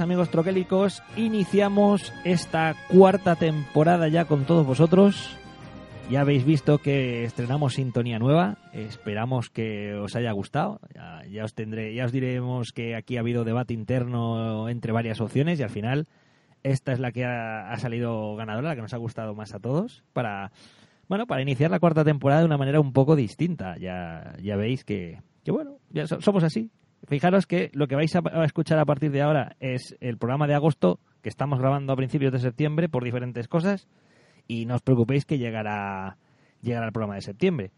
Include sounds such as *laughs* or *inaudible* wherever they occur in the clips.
Amigos troquélicos, iniciamos esta cuarta temporada ya con todos vosotros. Ya habéis visto que estrenamos sintonía nueva, esperamos que os haya gustado. Ya, ya os tendré, ya os diremos que aquí ha habido debate interno entre varias opciones y al final esta es la que ha, salido ganadora, la que nos ha gustado más a todos para bueno, para iniciar la cuarta temporada de una manera un poco distinta. Ya ya veis que bueno, ya so- somos así, Fijaros que lo que vais a, escuchar a partir de ahora es el programa de agosto que estamos grabando a principios de septiembre por diferentes cosas y no os preocupéis que llegará, llegará el programa de septiembre.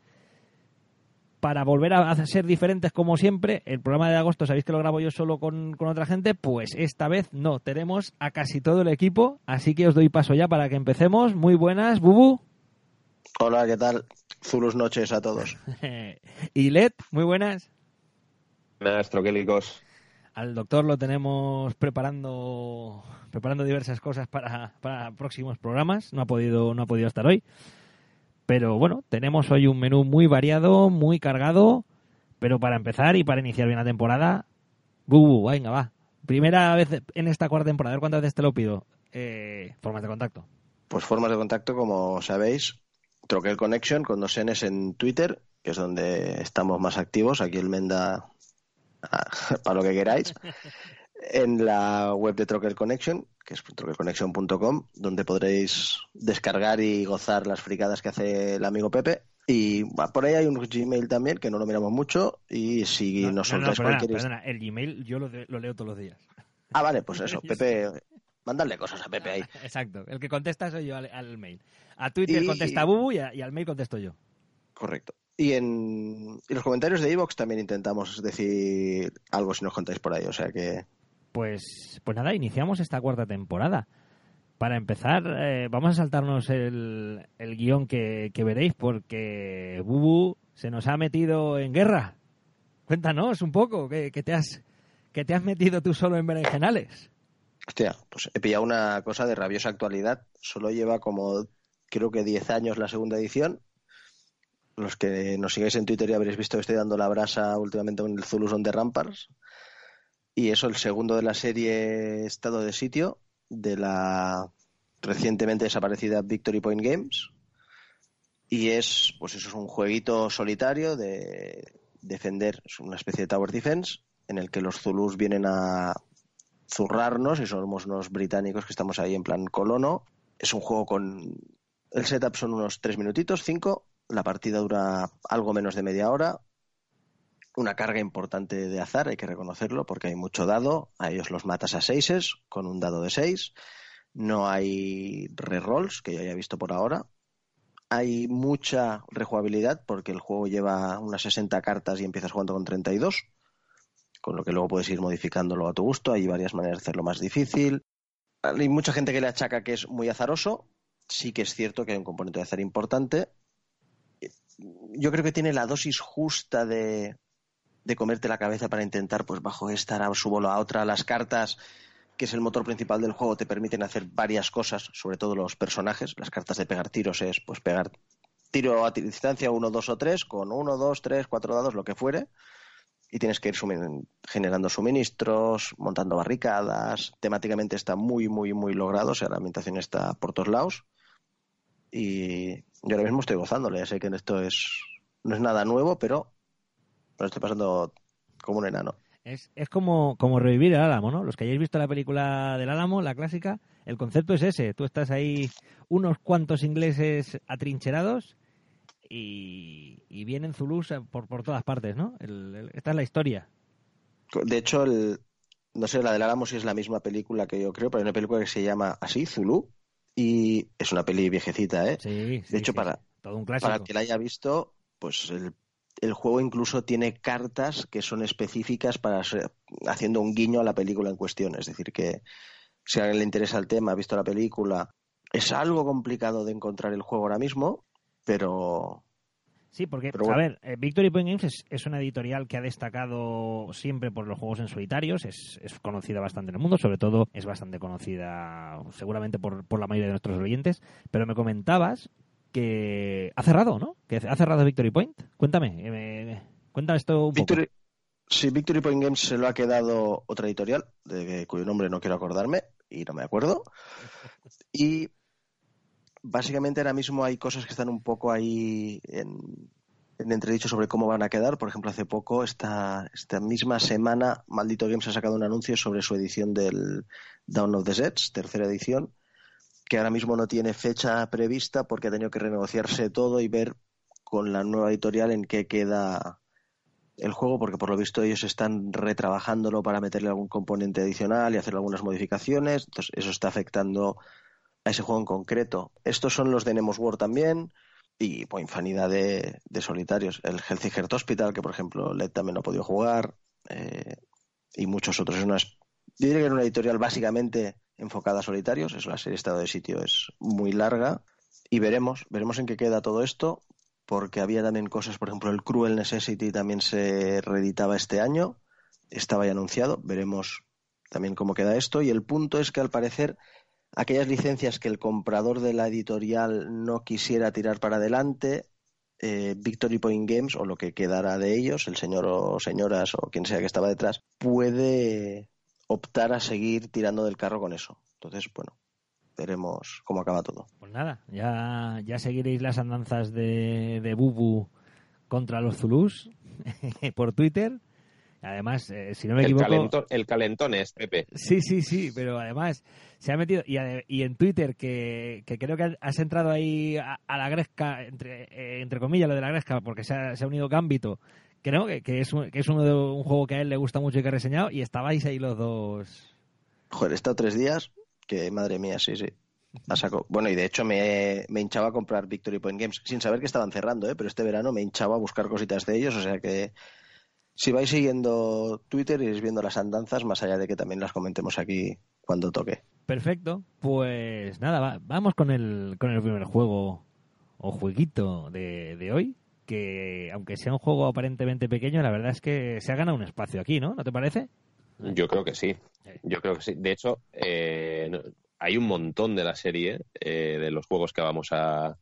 Para volver a a ser diferentes como siempre, el programa de agosto sabéis que lo grabo yo solo con, con otra gente, pues esta vez no, tenemos a casi todo el equipo, así que os doy paso ya para que empecemos. Muy buenas, Bubu Hola, ¿qué tal? Zulus noches a todos. *laughs* y Led, muy buenas. Buenas, troquélicos. Al doctor lo tenemos preparando preparando diversas cosas para, para próximos programas. No ha podido no ha podido estar hoy. Pero bueno, tenemos hoy un menú muy variado, muy cargado. Pero para empezar y para iniciar bien la temporada, Bubu, venga, va. Primera vez en esta cuarta temporada, a ver cuántas veces te lo pido. Eh, formas de contacto. Pues formas de contacto, como sabéis, Troquel Connection con dos Ns en Twitter, que es donde estamos más activos. Aquí el Menda, *laughs* para lo que queráis. En la web de Troquel Connection, que es troquelconnection.com, donde podréis descargar y gozar las fricadas que hace el amigo Pepe. Y por ahí hay un Gmail también, que no lo miramos mucho. Y si No, nos no, no, soltáis perdona, cualquier... perdona, el Gmail yo lo, de- lo leo todos los días. Ah, vale, pues eso, *laughs* Pepe... Mandadle cosas a Pepe ahí. *laughs* Exacto, el que contesta soy yo al, al mail. A Twitter Y- contesta Bubu y, a- y al mail contesto yo. Correcto. Y en y los comentarios de Evox también intentamos decir algo si nos contáis por ahí. O sea que Pues, pues nada, iniciamos esta cuarta temporada. Para empezar, eh, vamos a saltarnos el, el guion que, que veréis porque Bubu se nos ha metido en guerra. Cuéntanos un poco, que, que te has que te has metido tú solo en berenjenales. Hostia, pues he pillado una cosa de rabiosa actualidad. Solo lleva como, creo que 10 años la segunda edición. Los que nos sigáis en Twitter ya habréis visto que estoy dando la brasa últimamente con el Zulus on the Rampars. Y eso, el segundo de la serie Estado de Sitio, de la recientemente desaparecida Victory Point Games. Y es, pues eso es un jueguito solitario de defender, es una especie de Tower Defense, en el que los Zulus vienen a zurrarnos y somos unos británicos que estamos ahí en plan colono. Es un juego con... El setup son unos tres minutitos, cinco. La partida dura algo menos de media hora. Una carga importante de azar, hay que reconocerlo, porque hay mucho dado. A ellos los matas a seises con un dado de seis. No hay rerolls, que yo haya visto por ahora. Hay mucha rejugabilidad, porque el juego lleva unas 60 cartas y empiezas jugando con 32 con lo que luego puedes ir modificándolo a tu gusto. Hay varias maneras de hacerlo más difícil. Hay mucha gente que le achaca que es muy azaroso. Sí que es cierto que hay un componente de azar importante. Yo creo que tiene la dosis justa de, de comerte la cabeza para intentar, pues bajo esta, ahora subo a otra. Las cartas, que es el motor principal del juego, te permiten hacer varias cosas, sobre todo los personajes. Las cartas de pegar tiros es, pues, pegar tiro a distancia 1, 2 o 3, con 1, 2, 3, 4 dados, lo que fuere y tienes que ir generando suministros, montando barricadas. Temáticamente está muy, muy, muy logrado. O sea, la ambientación está por todos lados. Y yo ahora mismo estoy gozándole. Ya sé que esto es no es nada nuevo, pero lo estoy pasando como un enano. Es, es como, como revivir el Álamo, ¿no? Los que hayáis visto la película del Álamo, la clásica, el concepto es ese. Tú estás ahí unos cuantos ingleses atrincherados y, y vienen Zulus por, por todas partes, ¿no? El- el- esta es la historia. De hecho, el, no sé, la del Álamo si es la misma película que yo creo, pero hay una película que se llama así, Zulu, y es una peli viejecita, ¿eh? Sí, sí, de hecho, sí, para. Todo un para el que la haya visto, pues el, el juego incluso tiene cartas que son específicas para ser- haciendo un guiño a la película en cuestión. Es decir, que si a alguien le interesa el tema, ha visto la película, es algo complicado de encontrar el juego ahora mismo, pero Sí, porque, a ver, eh, Victory Point Games es, es una editorial que ha destacado siempre por los juegos en solitarios, es, es conocida bastante en el mundo, sobre todo es bastante conocida seguramente por, por la mayoría de nuestros oyentes, pero me comentabas que ha cerrado, ¿no? Que ha cerrado Victory Point. Cuéntame, eh, me- cuenta esto un poco. Victory, sí, Victory Point Games se lo ha quedado otra editorial, de cuyo nombre no quiero acordarme y no me acuerdo. Y básicamente ahora mismo hay cosas que están un poco ahí en, en entredicho sobre cómo van a quedar. Por ejemplo, hace poco, esta, misma semana, Maldito Games ha sacado un anuncio sobre su edición del Dawn of the Sets, tercera edición, que ahora mismo no tiene fecha prevista porque ha tenido que renegociarse todo y ver con la nueva editorial en qué queda el juego, porque por lo visto ellos están retrabajándolo para meterle algún componente adicional y hacer algunas modificaciones. Entonces, eso está afectando a ese juego en concreto. Estos son los de Nemos War también y pues, infinidad de, solitarios. El Healthy Heart Hospital, que por ejemplo Led también no ha podido jugar, eh, y muchos otros. Es una, yo diría que era una editorial básicamente enfocada a solitarios. Es la serie Estado de Sitio, es muy larga y veremos, veremos en qué queda todo esto porque había también cosas, por ejemplo, el Cruel Necessity también se reeditaba este año, estaba ya anunciado, veremos también cómo queda esto. Y el punto es que al parecer aquellas licencias que el comprador de la editorial no quisiera tirar para adelante, eh, Victory Point Games o lo que quedara de ellos, el señor o señoras o quien sea que estaba detrás, puede optar a seguir tirando del carro con eso. Entonces, bueno, veremos cómo acaba todo. Pues nada, ya, ya seguiréis las andanzas de, de Bubu contra los Zulus *laughs* por Twitter. Además, eh, si no me El equivoco... calentón, el calentón es, Pepe. Sí, sí, sí, pero además se ha metido y, en Twitter que, que creo que has entrado ahí a, a la gresca, entre, eh, entre comillas lo de la gresca, porque se ha, se ha unido Gambito, creo que, que es, un, que es uno de, un juego que a él le gusta mucho y que ha reseñado y estabais ahí los dos. Joder, he estado tres días que, madre mía, sí, sí. A saco. Bueno, y de hecho me, me hinchaba a comprar Victory Point Games, sin saber que estaban cerrando, ¿eh? pero este verano me hinchaba a buscar cositas de ellos, o sea que si vais siguiendo Twitter iréis viendo las andanzas, más allá de que también las comentemos aquí cuando toque. Perfecto, pues nada, va- vamos con el, con el primer juego o jueguito de, de hoy, que aunque sea un juego aparentemente pequeño, la verdad es que se ha ganado un espacio aquí, ¿no? ¿No te parece? Yo creo que sí. Yo creo que sí. De hecho, eh, hay un montón de la serie eh, de los juegos que vamos a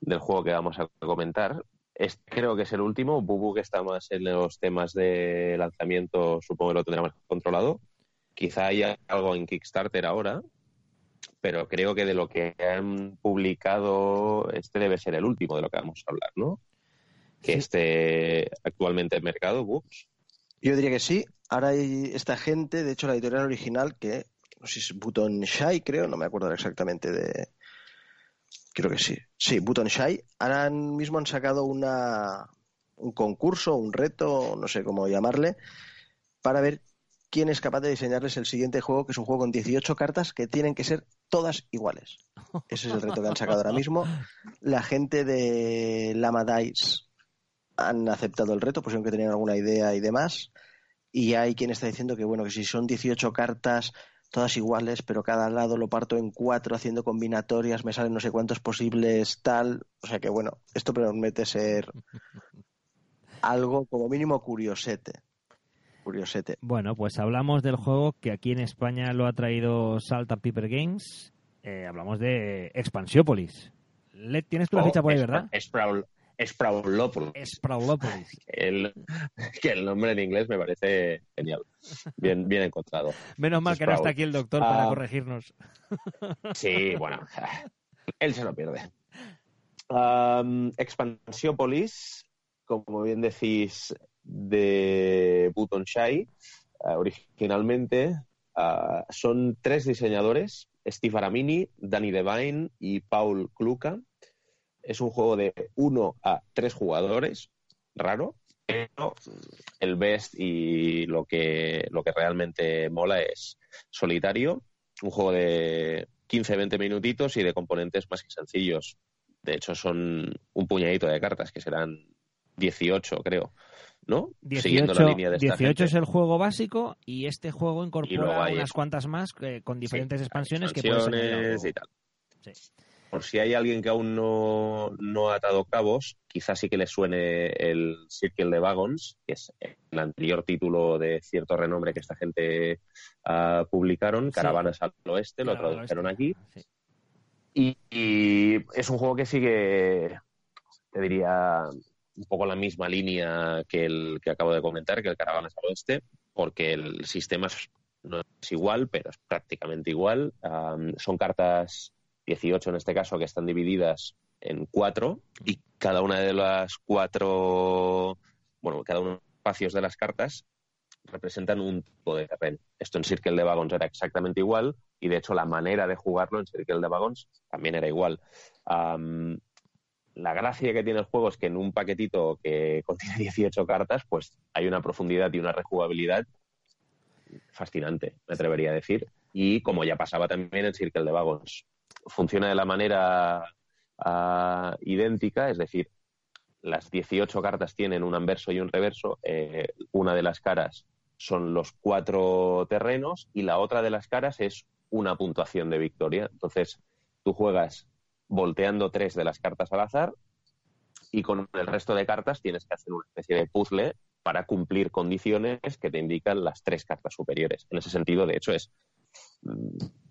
del juego que vamos a comentar. Este creo que es el último. Bubu que está más en los temas de lanzamiento, supongo que lo tendrá más controlado. Quizá haya algo en Kickstarter ahora, pero creo que de lo que han publicado, este debe ser el último de lo que vamos a hablar, ¿no? Que Sí. esté actualmente en mercado, Bubs. Yo diría que sí. Ahora hay esta gente, de hecho la editorial original, que no sé si es Button Shy, creo, no me acuerdo exactamente de... Creo que sí. Sí, Button Shy. Ahora mismo han sacado una, un concurso, un reto, no sé cómo llamarle, para ver quién es capaz de diseñarles el siguiente juego, que es un juego con 18 cartas que tienen que ser todas iguales. Ese es el reto que han sacado ahora mismo. La gente de Lama Dice han aceptado el reto, pusieron que tenían alguna idea y demás. Y hay quien está diciendo que, bueno, que si son 18 cartas, todas iguales, pero cada lado lo parto en cuatro haciendo combinatorias, me salen no sé cuántos posibles, tal. O sea que, bueno, esto promete ser *laughs* algo como mínimo curiosete. Curiosete. Bueno, pues hablamos del juego que aquí en España lo ha traído Salt and Pepper Games. Eh, hablamos de Expansiópolis. Le- ¿Tienes tú la Oh, ficha por ahí, verdad? Sprawl- Sprawlopolis. Sprawlopolis. El, que el nombre en inglés me parece genial. Bien, bien encontrado. Menos mal que no está aquí el doctor para Ah. corregirnos. Sí, bueno, él se lo pierde. Um, Expansiópolis, como bien decís, de Button Shy, uh, originalmente uh, son tres diseñadores, Steve Aramini, Danny Devine y Paul Kluka. Es un juego de uno a tres jugadores, raro. pero el best y lo que, lo que realmente mola es solitario, un juego de 15-20 minutitos y de componentes más que sencillos. De hecho, son un puñadito de cartas, que serán 18, creo. ¿No? 18, la línea de 18 es el juego básico y este juego incorpora unas cuantas más eh, con diferentes expansiones, que pueden y tal. Sí por si hay alguien que aún no, no, ha atado cabos, quizás sí que le suene el Circle de Wagons, que es el anterior título de cierto renombre que esta gente uh, publicaron, Caravanas al Oeste, lo tradujeron aquí. Y, es un juego que sigue, te diría, un poco la misma línea que el que acabo de comentar, que el Caravanas al Oeste, porque el sistema no es igual, pero es prácticamente igual. son cartas 18 en este caso, que están divididas en cuatro y cada una de las cuatro, bueno, cada uno de los espacios de las cartas representan un tipo de terreno. Esto en Circle de Wagons era exactamente igual y de hecho la manera de jugarlo en Circle de Wagons también era igual. la gracia que tiene el juego es que en un paquetito que *laughs* contiene 18 cartas, pues hay una profundidad y una rejugabilidad fascinante, me atrevería a decir. Y como ya pasaba también en Circle de Wagons, funciona de la manera ah, idéntica, es decir, las 18 cartas tienen un anverso y un reverso. Eh, una de las caras son los cuatro terrenos y la otra de las caras es una puntuación de victoria. Entonces, tú juegas volteando tres de las cartas al azar y con el resto de cartas tienes que hacer una especie de puzzle para cumplir condiciones que te indican las tres cartas superiores. En ese sentido, de hecho, es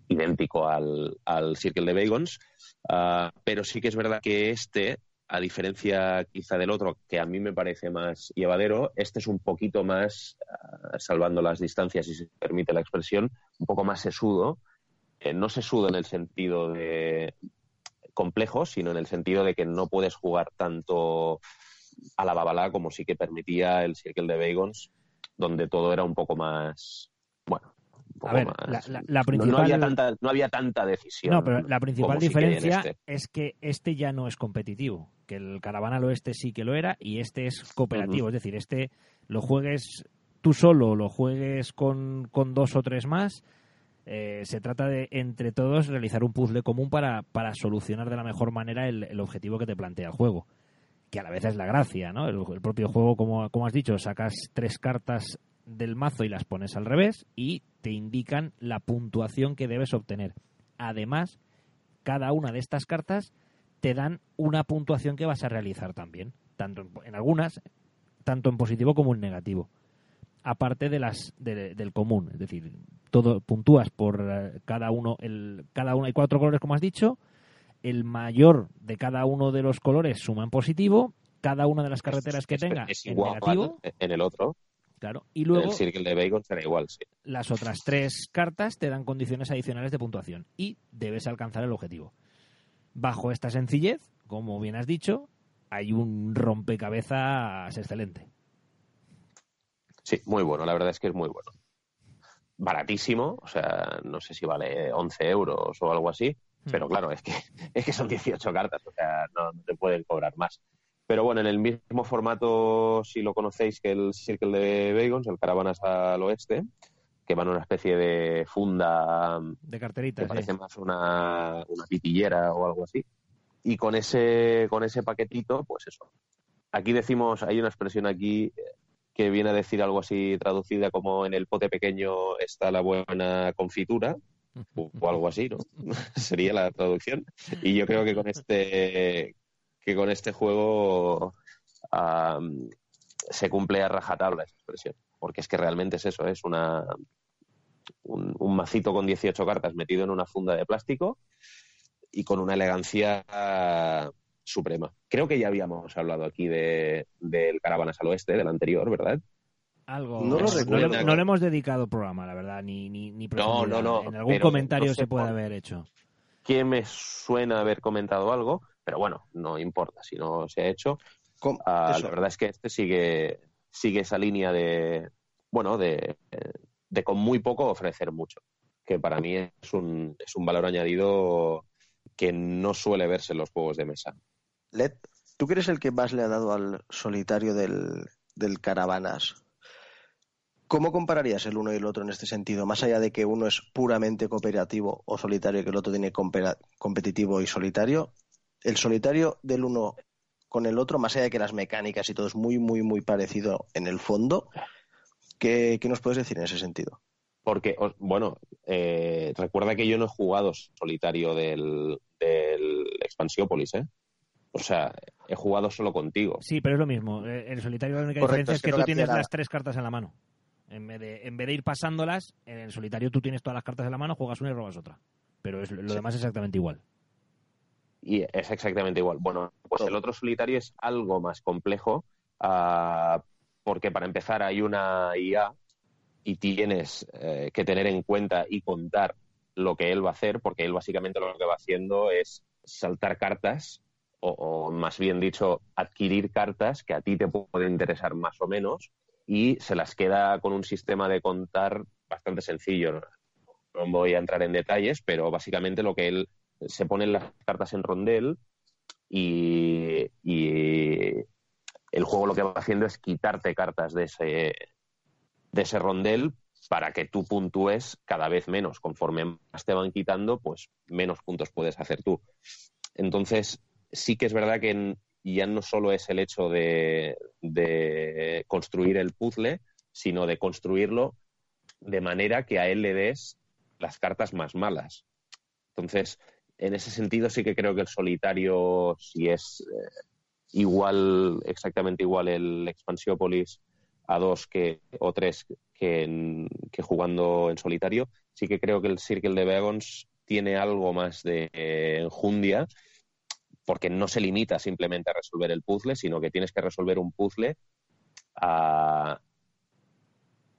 idéntico al, al Circle de Bagons, ah, pero sí que es verdad que este, a diferencia quizá del otro, que a mí me parece más llevadero, este es un poquito más, ah, salvando las distancias, si se permite la expresión, un poco más sesudo. Eh, no sesudo en el sentido de complejo, sino en el sentido de que no puedes jugar tanto a la babala como sí que permitía el Circle de Bagons, donde todo era un poco más, a ver, La, principal... no, había tanta, no había tanta decisión. No, pero la principal diferencia este. es que este ya no es competitivo. Que el Caravana al Oeste sí que lo era y este es cooperativo. Es decir, este lo juegues tú solo, lo juegues con, con dos o tres más. Eh, se trata de, entre todos, realizar un puzzle común para, para solucionar de la mejor manera el, el, objetivo que te plantea el juego. Que a la vez es la gracia, ¿no? El, el propio juego, como, como has dicho, sacas tres cartas del mazo y las pones al revés y te indican la puntuación que debes obtener. Además, cada una de estas cartas te dan una puntuación que vas a realizar también, tanto en, algunas, tanto en positivo como en negativo. Aparte de las del común, es decir, todo puntúas por eh, cada uno, el, cada uno hay cuatro colores como has dicho, el mayor de cada uno de los colores suma en positivo, cada una de las carreteras que tenga en negativo. En el otro. Claro. Y luego. El Circle de Bacon será igual, sí. Las otras tres cartas te dan condiciones adicionales de puntuación y debes alcanzar el objetivo. Bajo esta sencillez, como bien has dicho, hay un rompecabezas excelente. Sí, muy bueno. La verdad es que es muy bueno. Baratísimo, o sea, no sé si vale 11 euros o algo así, hmm. pero claro, es que, *laughs* es que son 18 cartas, o sea, no, no te pueden cobrar más. Pero bueno, en el mismo formato, si lo conocéis, que el Circle de Bagons, el Caravanas al Oeste, que van una especie de funda de carterita, que parece más una, una pitillera o algo así. Y con ese, con ese paquetito, pues eso. Aquí decimos, hay una expresión aquí que viene a decir algo así traducida como en el pote pequeño está la buena confitura, o algo así, ¿no? *laughs* Sería la traducción. Y yo creo que con este, que con este juego se cumple a rajatabla esa expresión. Porque es que realmente es eso, es una un, macito con 18 cartas metido en una funda de plástico y con una elegancia suprema. Creo que ya habíamos hablado aquí de, del Caravanas al Oeste, del anterior, ¿verdad? Algo. No, lo le, hemos dedicado programa, la verdad, ni, ni, ni no, no, no, En algún comentario se puede haber hecho. ¿Quién me suena haber comentado algo? Pero bueno, no importa si no se ha hecho. Ah, la verdad es que este sigue, sigue esa línea de, bueno, de, de con muy poco ofrecer mucho, que para mí es un, es un valor añadido que no suele verse en los juegos de mesa. Led, ¿tú crees el que más le ha dado al solitario del, del Caravanas. ¿Cómo compararías el uno y el otro en este sentido? Más allá de que uno es puramente cooperativo o solitario y que el otro tiene competitivo y solitario, el solitario del uno con el otro, más allá de que las mecánicas y todo es muy, muy, muy parecido en el fondo, ¿qué, nos puedes decir en ese sentido? Porque, bueno, eh, recuerda que yo no he jugado solitario del, del Expansiópolis, ¿eh? O sea, he jugado solo contigo. Sí, pero es lo mismo. Eh, el solitario la única diferencia es que, tú tienes las tres cartas en la mano. En vez, de, en vez de ir pasándolas, en el solitario tú tienes todas las cartas en la mano, juegas una y robas otra. Pero es, lo demás es exactamente igual. Y es exactamente igual. Bueno, pues el otro solitario es algo más complejo, uh, porque para empezar hay una IA y tienes eh, que tener en cuenta y contar lo que él va a hacer, porque él básicamente lo que va haciendo es saltar cartas, o, o más bien dicho, adquirir cartas que a ti te pueden interesar más o menos, y se las queda con un sistema de contar bastante sencillo. No voy a entrar en detalles, pero básicamente lo que él se pone las cartas en rondel y, el juego lo que va haciendo es quitarte cartas de ese, de ese rondel para que tú puntúes cada vez menos. Conforme más te van quitando, pues menos puntos puedes hacer tú. Entonces, sí que es verdad que ya no solo es el hecho de, construir el puzzle, sino de construirlo de manera que a él le des las cartas más malas. Entonces, en ese sentido sí que creo que el solitario, si es eh, igual, exactamente igual el Expansiopolis a dos que, o tres que, jugando en solitario, sí que creo que el Circle de Vagons tiene algo más de eh, enjundia porque no se limita simplemente a resolver el puzzle, sino que tienes que resolver un puzzle ah,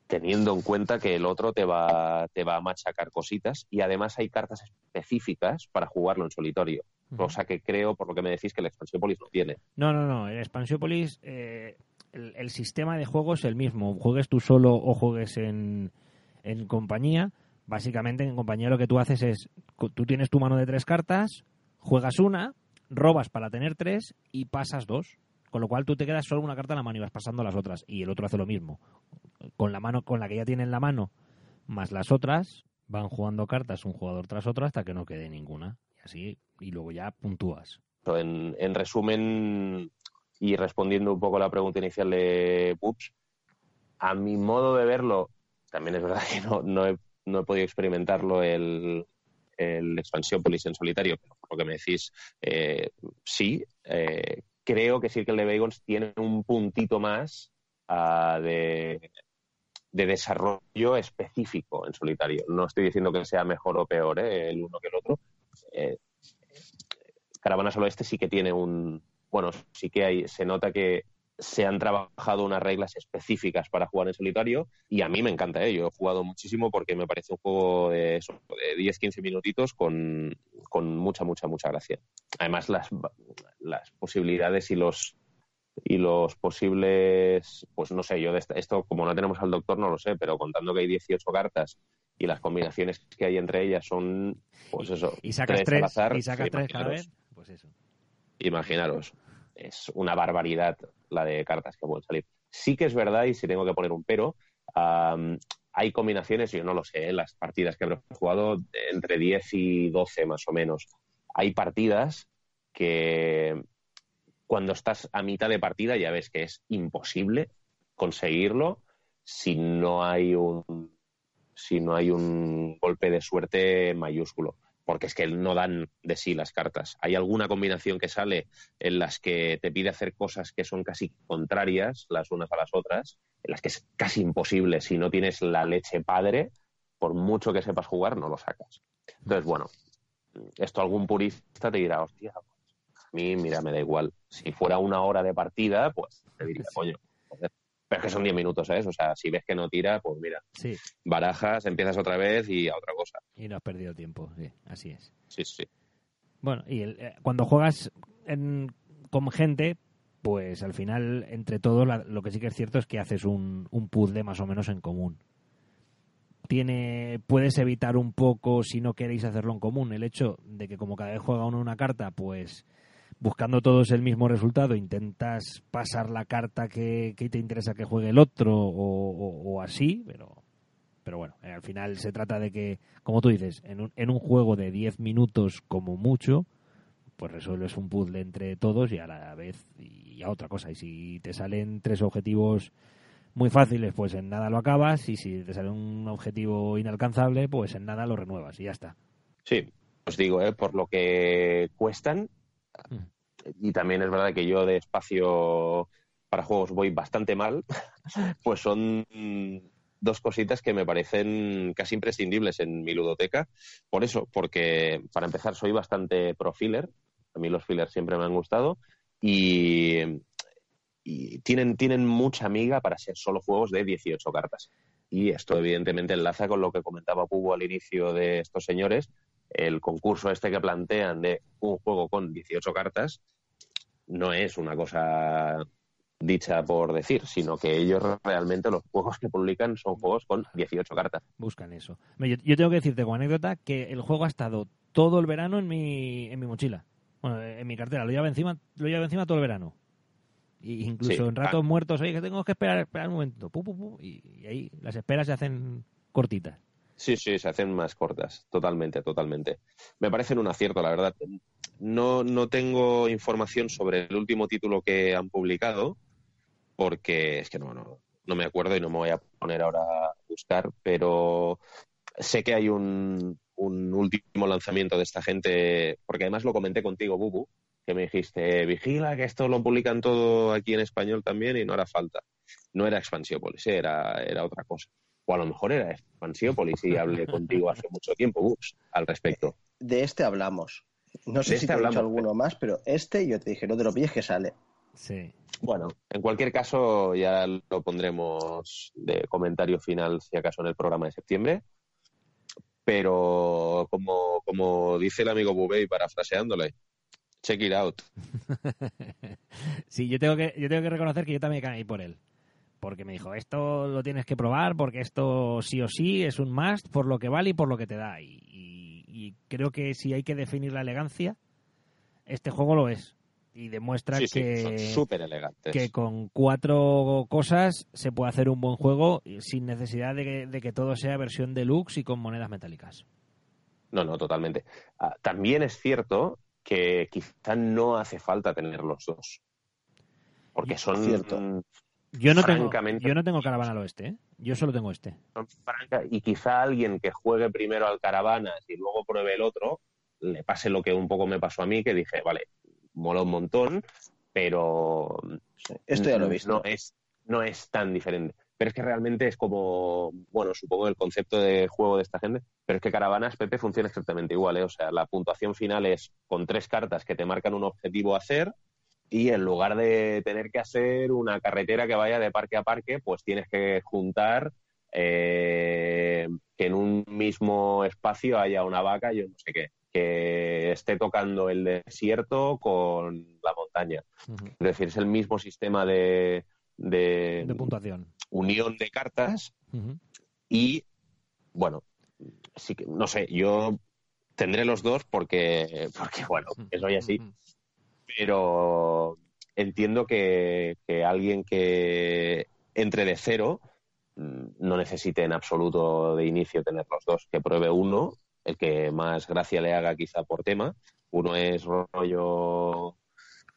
teniendo en cuenta que el otro te va, te va a machacar cositas y además hay cartas específicas para jugarlo en solitario. Cosa que creo, por lo que me decís, que el Expansiopolis no tiene. No, no, no. El Expansiopolis, eh, el, sistema de juego es el mismo. Juegues tú solo o juegues en, en compañía. Básicamente, en compañía lo que tú haces es, tú tienes tu mano de tres cartas, juegas una, robas para tener tres y pasas dos. Con lo cual tú te quedas solo una carta en la mano y vas pasando las otras. Y el otro hace lo mismo. Con la mano, con la que ya tiene en la mano, más las otras, van jugando cartas un jugador tras otro hasta que no quede ninguna. Y así, y luego ya puntúas. En, en resumen, y respondiendo un poco a la pregunta inicial de Pups, a mi modo de verlo, también es verdad *laughs* que no, no, he, no he podido experimentarlo el, el Expansiópolis en solitario, pero lo que me decís, eh, sí. Eh, creo que Circle de Bagons tiene un puntito más uh, de, de, desarrollo específico en solitario. No estoy diciendo que sea mejor o peor ¿eh? el uno que el otro. Eh, Caravana Solo Este sí que tiene un. Bueno, sí que hay. Se nota que se han trabajado unas reglas específicas para jugar en solitario y a mí me encanta ello. He jugado muchísimo porque me parece un juego de, de 10-15 minutitos con, mucha, mucha, mucha gracia. Además, las, las posibilidades y los y los posibles, pues no sé, yo de esto, como no tenemos al doctor, no lo sé, pero contando que hay 18 cartas y las combinaciones que hay entre ellas son, pues eso, y sacas tres, y sacas tres cada vez, pues eso. Imaginaros es una barbaridad la de cartas que pueden salir. Sí que es verdad, y si tengo que poner un pero, hay combinaciones, yo no lo sé, en las partidas que habré jugado entre 10 y 12 más o menos. Hay partidas que cuando estás a mitad de partida ya ves que es imposible conseguirlo si no hay un si no hay un golpe de suerte mayúsculo porque es que no dan de sí las cartas. Hay alguna combinación que sale en las que te pide hacer cosas que son casi contrarias las unas a las otras, en las que es casi imposible si no tienes la leche padre, por mucho que sepas jugar, no lo sacas. Entonces, bueno, esto algún purista te dirá, hostia, pues, a mí, mira, me da igual. Si fuera una hora de partida, pues te diría, *laughs* coño, joder, pero es que son 10 minutos, ¿eh? O sea, si ves que no tira, pues mira, sí. barajas, empiezas otra vez y a otra cosa. Y no has perdido tiempo, sí, así es. Sí, sí. Bueno, y eh, cuando juegas con gente, pues al final, entre todos, lo que sí que es cierto es que haces un, un puzzle más o menos en común. Tiene, puedes evitar un poco, si no queréis hacerlo en común, el hecho de que como cada vez juega uno una carta, pues buscando todos el mismo resultado, intentas pasar la carta que, que te interesa que juegue el otro o, o así, pero pero bueno, eh, al final se trata de que, como tú dices, en un, en un juego de 10 minutos como mucho, pues resuelves un puzzle entre todos y a la vez y a otra cosa. Y si te salen tres objetivos muy fáciles, pues en nada lo acabas. Y si te sale un objetivo inalcanzable, pues en nada lo renuevas y ya está. Sí, os digo, ¿eh? por lo que cuestan. Mm. Y también es verdad que yo de espacio para juegos voy bastante mal, *laughs* pues son dos cositas que me parecen casi imprescindibles en mi ludoteca. Por eso, porque para empezar soy bastante pro filler. A mí los fillers siempre me han gustado. Y, tienen, tienen mucha amiga para ser solo juegos de 18 cartas. Y esto evidentemente enlaza con lo que comentaba Pugo al inicio de estos señores. El concurso este que plantean de un juego con 18 cartas no es una cosa dicha por decir, sino que ellos realmente los juegos que publican son juegos con 18 cartas. Buscan eso. Yo, tengo que decirte como anécdota que el juego ha estado todo el verano en mi, en mi mochila. Bueno, en mi cartera. Lo llevo encima, lo llevo encima todo el verano. Y incluso en ratos ah. muertos, oye, que tengo que esperar, esperar un momento. y, ahí las esperas se hacen cortitas. Sí, sí, se hacen más cortas, totalmente, totalmente. Me parecen un acierto, la verdad. No, no tengo información sobre el último título que han publicado, porque es que no, no, no me acuerdo y no me voy a poner ahora a buscar, pero sé que hay un, un último lanzamiento de esta gente, porque además lo comenté contigo, Bubu, que me dijiste, vigila que esto lo publican todo aquí en español también y no hará falta. No era Expansiópolis, era, era otra cosa. O a lo mejor era Expansiópolis y hablé contigo hace mucho tiempo, Bubs, al respecto. De este hablamos. No sé si este te he alguno más, pero este yo te dije, no te lo pilles que sale. Sí. Bueno, en cualquier caso ya lo pondremos de comentario final si acaso en el programa de septiembre. Pero como, como dice el amigo Bubey parafraseándole, check it out. *laughs* sí, yo tengo que, yo tengo que reconocer que yo también caí por él. Porque me dijo, esto lo tienes que probar, porque esto sí o sí es un must por lo que vale y por lo que te da. y creo que si hay que definir la elegancia, este juego lo es y demuestra que, que con cuatro cosas se puede hacer un buen juego sin necesidad de que, todo sea versión deluxe y con monedas metálicas. No, no, totalmente. Ah, también es cierto que quizá no hace falta tener los dos. Porque son cierto. Yo no, tengo, yo no tengo Caravana al Oeste, ¿eh? yo solo tengo este. Y quizá alguien que juegue primero al Caravanas y luego pruebe el otro, le pase lo que un poco me pasó a mí, que dije, vale, mola un montón, pero esto ya lo he visto. No es, no es tan diferente. Pero es que realmente es como, bueno, supongo el concepto de juego de esta gente, pero es que Caravanas, Pepe, funciona exactamente igual, ¿eh? O sea, la puntuación final es con tres cartas que te marcan un objetivo a hacer y en lugar de tener que hacer una carretera que vaya de parque a parque, pues tienes que juntar eh, que en un mismo espacio haya una vaca yo no sé qué que esté tocando el desierto con la montaña. Es decir, es el mismo sistema de, de, puntuación. Unión de cartas y, bueno, sí que, no sé, yo tendré los dos porque, porque bueno, soy así. Pero entiendo que, que alguien que entre de cero mm, no necesite en absoluto de inicio tener los dos, que pruebe uno el que más gracia le haga quizá por tema. Uno es rollo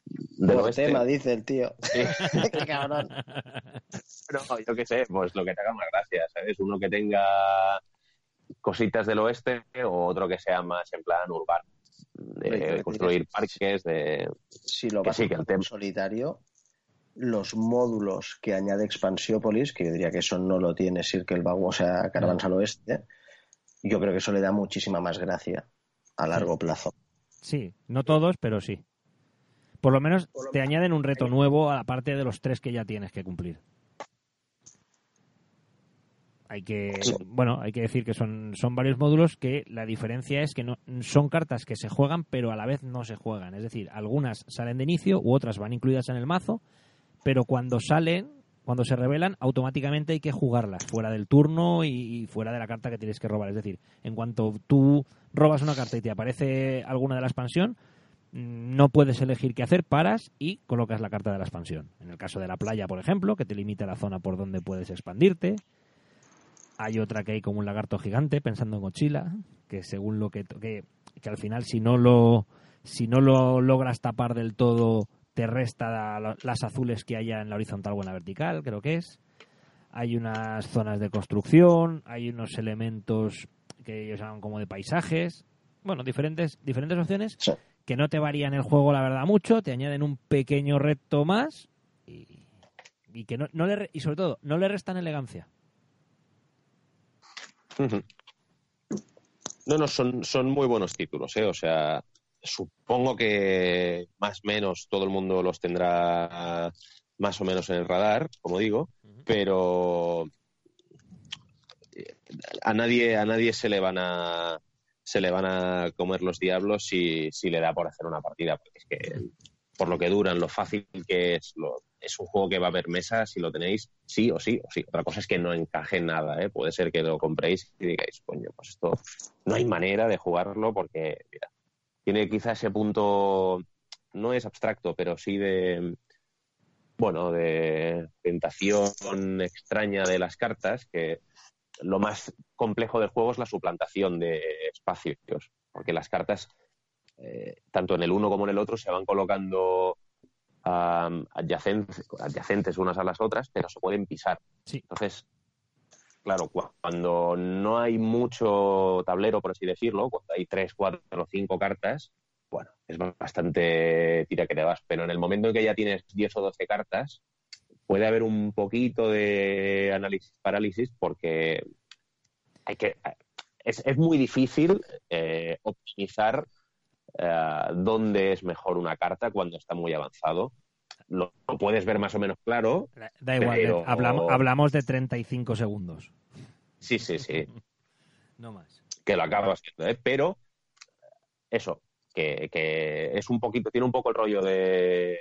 de por tema, dice el tío. *laughs* qué cabrón. Pero yo qué sé, pues lo que te haga más gracia, ¿sabes? Uno que tenga cositas del oeste o otro que sea más en plan urbano. De construir parques, de... Si lo vas a el solitario, los módulos que añade Expansiópolis, que yo diría que eso no lo tiene Circle Vago, o sea, Caravans al oeste, yo creo que eso le da muchísima más gracia a largo plazo. Sí, no todos, pero sí. Por lo menos te añaden un reto nuevo a la parte de los tres que ya tienes que cumplir. Hay que, bueno, hay que decir que son, son varios módulos que la diferencia es que no, son cartas que se juegan, pero a la vez no se juegan. Es decir, algunas salen de inicio u otras van incluidas en el mazo, pero cuando salen cuando se revelan, automáticamente hay que jugarlas fuera del turno y, fuera de la carta que tienes que robar. Es decir, en cuanto tú robas una carta y te aparece alguna de la expansión, no puedes elegir qué hacer, paras y colocas la carta de la expansión. En el caso de la playa, por ejemplo, que te limita la zona por donde puedes expandirte. Hay otra que hay como un lagarto gigante, pensando en Godzilla, que según lo que, que, que al final si no lo si no lo logras tapar del todo te resta las azules que haya en la horizontal o en la vertical, creo que es. Hay unas zonas de construcción, hay unos elementos que ellos llaman como de paisajes. Bueno, diferentes, diferentes opciones que no te varían el juego, la verdad, mucho. Te añaden un pequeño reto más y, que no, no le, y sobre todo no le restan elegancia. No, no, son, son muy buenos títulos, ¿eh? O sea, supongo que más o menos todo el mundo los tendrá más o menos en el radar, como digo, pero a nadie, a nadie se le van a se le van a comer los diablos si, si le da por hacer una partida, porque es que por lo que duran, lo fácil que es, lo, es un juego que va a haber mesas si lo tenéis sí o sí o sí. Otra cosa es que no encaje nada, ¿eh? puede ser que lo compréis y digáis, coño, pues esto no hay manera de jugarlo porque, mira, tiene quizá ese punto, no es abstracto, pero sí de, bueno, de tentación extraña de las cartas, que lo más complejo del juego es la suplantación de espacios, porque las cartas, eh, tanto en el uno como en el otro, se van colocando adyacentes, adyacentes unas a las otras, pero se pueden pisar. Entonces, claro, cuando no hay mucho tablero, por así decirlo, cuando hay tres, cuatro o cinco cartas, bueno, es bastante tira que te vas. Pero en el momento en que ya tienes 10 o 12 cartas, puede haber un poquito de análisis parálisis porque hay que es, es muy difícil eh, optimizar eh, dónde es mejor una carta cuando está muy avanzado lo, puedes ver más o menos claro. Da igual, hablamos, hablamos de 35 segundos. Sí, sí, sí. *laughs* no más. Que lo acabas ¿eh? Pero eso, que, es un poquito, tiene un poco el rollo de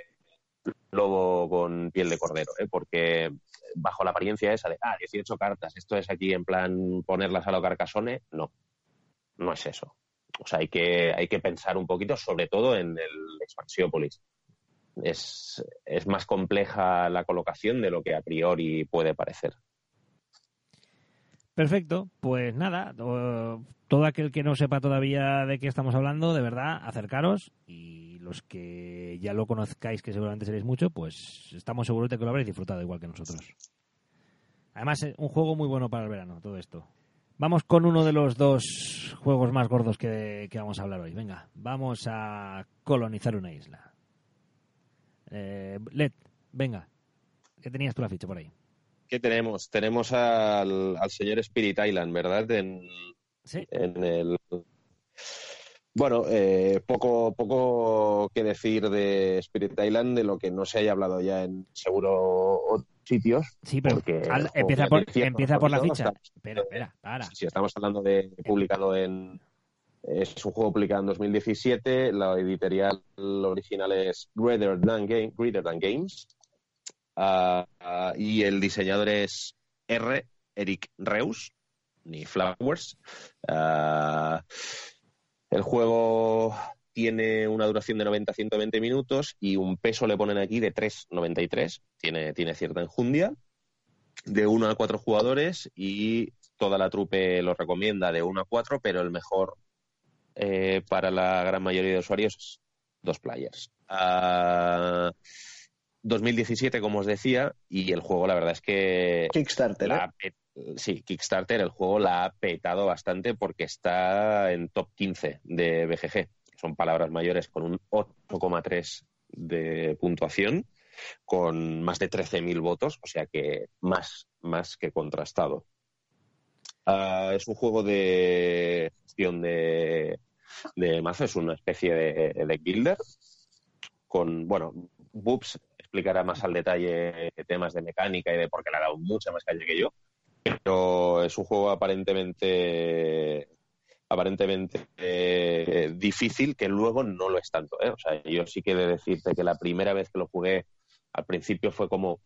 lobo con piel de cordero, ¿eh? porque bajo la apariencia esa de, ah, 18 cartas, esto es aquí en plan ponerlas a lo carcasone, no, no es eso. O sea, hay que, hay que pensar un poquito, sobre todo en el Expansiópolis es, es más compleja la colocación de lo que a priori puede parecer. Perfecto, pues nada, todo aquel que no sepa todavía de qué estamos hablando, de verdad, acercaros y los que ya lo conozcáis, que seguramente seréis mucho, pues estamos seguros de que lo habréis disfrutado igual que nosotros. Además, es un juego muy bueno para el verano, todo esto. Vamos con uno de los dos juegos más gordos que, que vamos a hablar hoy. Venga, vamos a colonizar una isla. Eh, Led, venga, ¿qué tenías tú la ficha por ahí? ¿Qué tenemos? Tenemos al, señor Spirit Island, ¿verdad? En, sí. En el... Bueno, eh, poco, poco que decir de Spirit Island de lo que no se haya hablado ya en seguro sitios. Sí, pero porque empieza, por, empieza por la ficha. Espera, espera, para. Si estamos hablando de publicado en, es un juego publicado en 2017. La editorial original es Greater Than, Games. Ah, ah, y el diseñador es R. Eric Reus, ni Flowers. Ah, el juego tiene una duración de 90-120 minutos y un peso le ponen aquí de 3,93. Tiene, tiene cierta enjundia. De 1 a 4 jugadores y toda la trupe lo recomienda de 1 a 4, pero el mejor eh, para la gran mayoría de usuarios dos players. 2017, como os decía, y el juego la verdad es que... Kickstarter. ¿eh? sí, Kickstarter, el juego la ha petado bastante porque está en top 15 de BGG. Son palabras mayores con un 8,3 de puntuación, con más de 13.000 votos, o sea que más, más que contrastado. Ah, es un juego de gestión de, de mazo, es una especie de, de builder con, bueno, Boops explicará más al detalle temas de mecánica y de por qué le ha dado mucha más calle que yo, pero es un juego aparentemente aparentemente eh, difícil que luego no lo es tanto. ¿eh? O sea, yo sí que he de decirte que la primera vez que lo jugué al principio fue como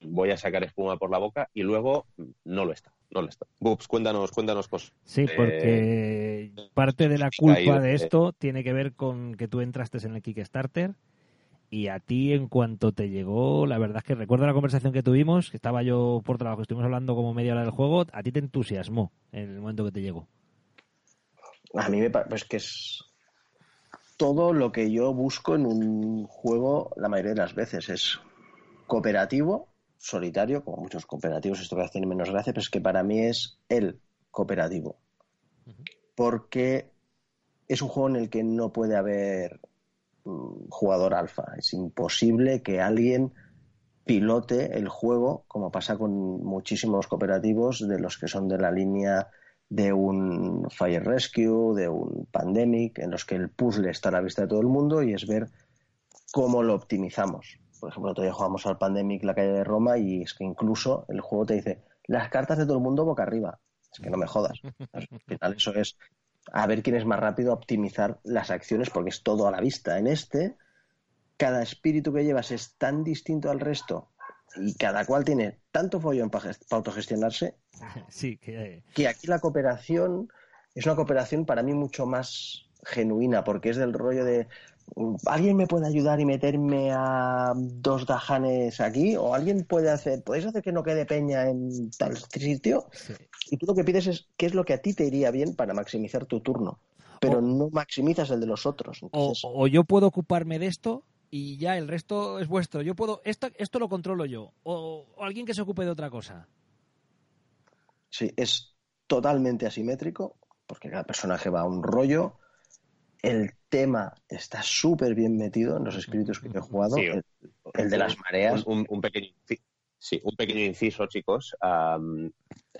voy a sacar espuma por la boca y luego no lo está. no le está. Bubs, cuéntanos, cuéntanos cosas. Sí, Eh, porque parte de la culpa de- de esto tiene que ver con que tú entraste en el Kickstarter y a ti en cuanto te llegó, la verdad es que recuerdo la conversación que tuvimos, que estaba yo por trabajo, estuvimos hablando como media hora del juego, a ti te entusiasmó en el momento que te llegó. A mí me parece que es todo lo que yo busco en un juego la mayoría de las veces. Es cooperativo, solitario, como muchos cooperativos, esto que tiene menos gracia, pero es que para mí es el cooperativo. Porque es un juego en el que no puede haber mm, jugador alfa. Es imposible que alguien pilote el juego, como pasa con muchísimos cooperativos de los que son de la línea de un Fire Rescue, de un Pandemic, en los que el puzzle está a la vista de todo el mundo y es ver cómo lo optimizamos. Por ejemplo, todavía jugamos al Pandemic La calle de Roma y es que incluso el juego te dice las cartas de todo el mundo boca arriba. Es que no me jodas. Al final eso es a ver quién es más rápido a optimizar las acciones porque es todo a la vista. En este, cada espíritu que llevas es tan distinto al resto y cada cual tiene tanto follón para autogestionarse *laughs* Sí, que que aquí la cooperación es una cooperación para mí mucho más genuina, porque es del rollo de mm, ¿alguien me puede ayudar y meterme a dos dajanes aquí? ¿O alguien puede hacer, podéis hacer que no quede peña en tal sitio? sí. Y tú lo que pides es qué es lo que a ti te iría bien para maximizar tu turno, pero O- no maximizas el de los otros. o, o yo puedo ocuparme de esto y ya el resto es vuestro. Yo puedo esto esto lo controlo yo o, o alguien que se ocupe de otra cosa. Sí, es totalmente asimétrico, porque cada personaje va a un rollo. El tema está súper bien metido en los espíritus que yo he jugado. Sí, el, el de las mareas. Un, pequeño, sí, un pequeño inciso, chicos.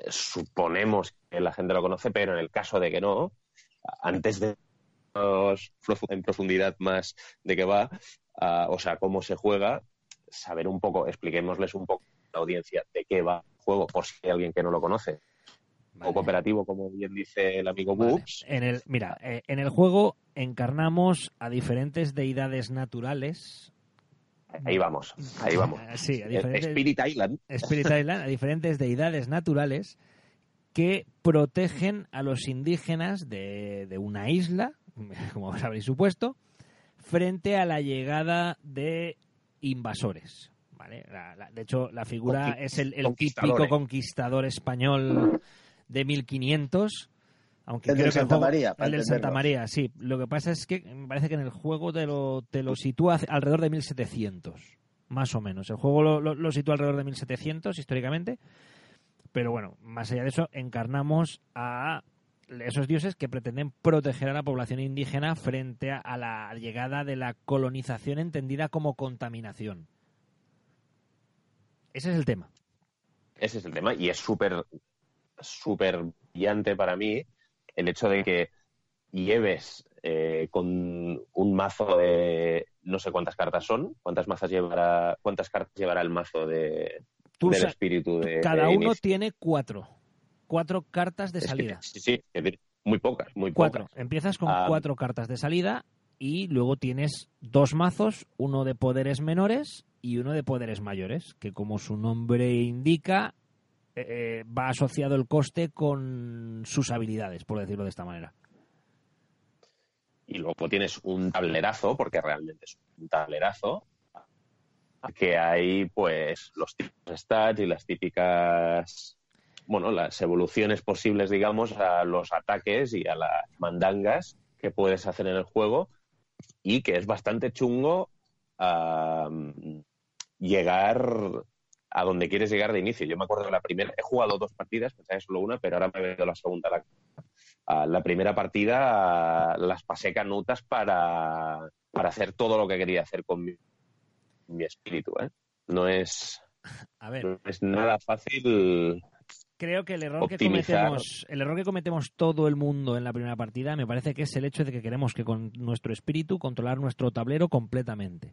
Suponemos que la gente lo conoce, pero en el caso de que no, antes de en profundidad más de qué va, o sea, cómo se juega, saber un poco, expliquémosles un poco a la audiencia de qué va el juego, por si hay alguien que no lo conoce. Vale. O cooperativo, como bien dice el amigo Vale. Boops. En el, mira, eh, en el juego encarnamos a diferentes deidades naturales. Ahí vamos, ahí vamos. *laughs* Sí, a diferentes, Spirit Island. Spirit *laughs* Island, a diferentes deidades naturales que protegen a los indígenas de, de una isla, *laughs* como os habréis supuesto, frente a la llegada de invasores. ¿vale? La- la- de hecho, la figura Conqui- es el, típico conquistador español de 1500. Aunque El creo del que el Santa juego- María, el del Santa. María, sí. Lo que pasa es que me parece que en el juego te lo, te lo sitúa alrededor de 1700, más o menos. El juego lo, lo- lo sitúa alrededor de 1700 históricamente, pero bueno, más allá de eso, encarnamos a esos dioses que pretenden proteger a la población indígena frente a, la llegada de la colonización entendida como contaminación. Ese es el tema. Ese es el tema. Y es súper, súper brillante para mí el hecho de que lleves eh, con un mazo de no sé cuántas cartas son, cuántas mazas llevará, cuántas cartas llevará el mazo de, Tú del espíritu de Cada de uno tiene cuatro. Cuatro cartas de Es que- salida. sí, sí, es decir, muy pocas, muy Cuatro. pocas. Empiezas con Ah. cuatro cartas de salida y luego tienes dos mazos, uno de poderes menores y uno de poderes mayores, que como su nombre indica, eh, va asociado el coste con sus habilidades, por decirlo de esta manera. Y luego tienes un tablerazo, porque realmente es un tablerazo, que hay pues los típicos stats y las típicas, bueno, las evoluciones posibles, digamos, a los ataques y a las mandangas que puedes hacer en el juego y que es bastante chungo am, llegar a donde quieres llegar de inicio. Yo me acuerdo de la primera, he jugado dos partidas, pensaba que solo una, pero ahora me he venido la segunda. La, a la primera partida a, las pasé canutas para, para hacer todo lo que quería hacer con mi, mi espíritu. ¿eh? No, es, A ver, no es nada fácil. Creo que el error que cometemos, el error que cometemos todo el mundo en la primera partida, me parece que es el hecho de que queremos que con nuestro espíritu controlar nuestro tablero completamente.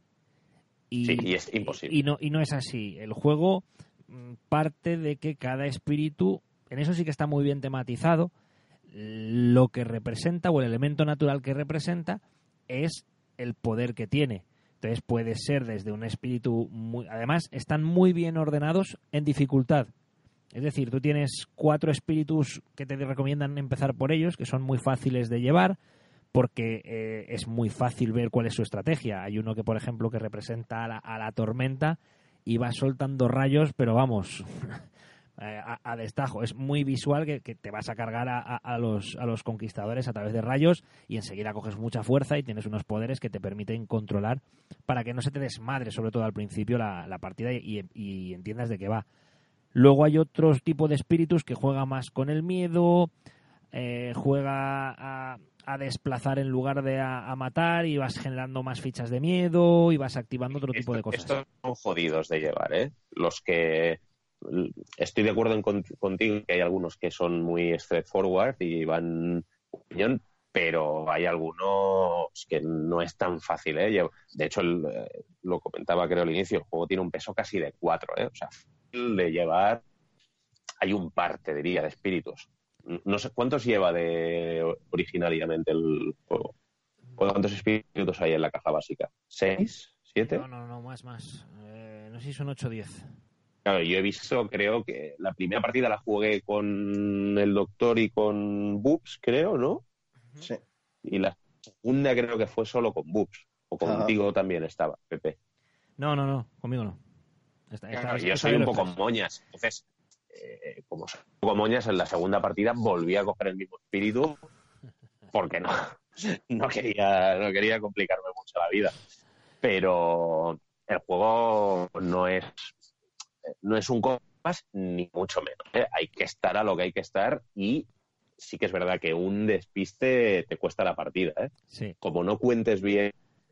Y, Sí, y es imposible. Y no, y no es así. El juego mm, parte de que cada espíritu, en eso sí que está muy bien tematizado, lo que representa o el elemento natural que representa es el poder que tiene. Entonces puede ser desde un espíritu muy... Además, están muy bien ordenados en dificultad. Es decir, tú tienes cuatro espíritus que te recomiendan empezar por ellos, que son muy fáciles de llevar, porque eh, es muy fácil ver cuál es su estrategia. Hay uno que, por ejemplo, que representa a la, tormenta y va soltando rayos, pero vamos, *laughs* eh, a, destajo. Es muy visual que, te vas a cargar a, los, a conquistadores a través de rayos y enseguida coges mucha fuerza y tienes unos poderes que te permiten controlar para que no se te desmadre, sobre todo al principio, la, partida y, y entiendas de qué va. Luego hay otros tipos de espíritus que juega más con el miedo, eh, juega a, desplazar en lugar de a, matar y vas generando más fichas de miedo y vas activando otro tipo de cosas. Estos son jodidos de llevar, ¿eh? Los que estoy de acuerdo en contigo que hay algunos que son muy straightforward y van opinión, pero hay algunos que no es tan fácil, ¿eh? De hecho, eh, lo comentaba creo al inicio, el juego tiene un peso casi de cuatro, ¿eh? O sea, de llevar hay un par, te diría, de espíritus no sé cuántos lleva de originariamente el juego. ¿Cuántos espíritus hay en la caja básica? ¿Seis? ¿Siete? No, no, no, más, más. Eh, no sé si son ocho o diez. Claro, yo he visto, creo que la primera partida la jugué con el doctor y con Boobs, creo, ¿no? Sí. Y la segunda creo que fue solo con Boobs. O contigo también estaba, Pepe. No, no, no, conmigo no. Yo soy un poco moñas. Entonces, eh, como poco moñas, en la segunda partida volví a coger el mismo espíritu porque no, *laughs* no, quería, no quería complicarme mucho la vida. Pero el juego no es, no es un compás ni mucho menos. ¿eh? Hay que estar a lo que hay que estar y sí que es verdad que un despiste te cuesta la partida. ¿eh? Como no cuentes bien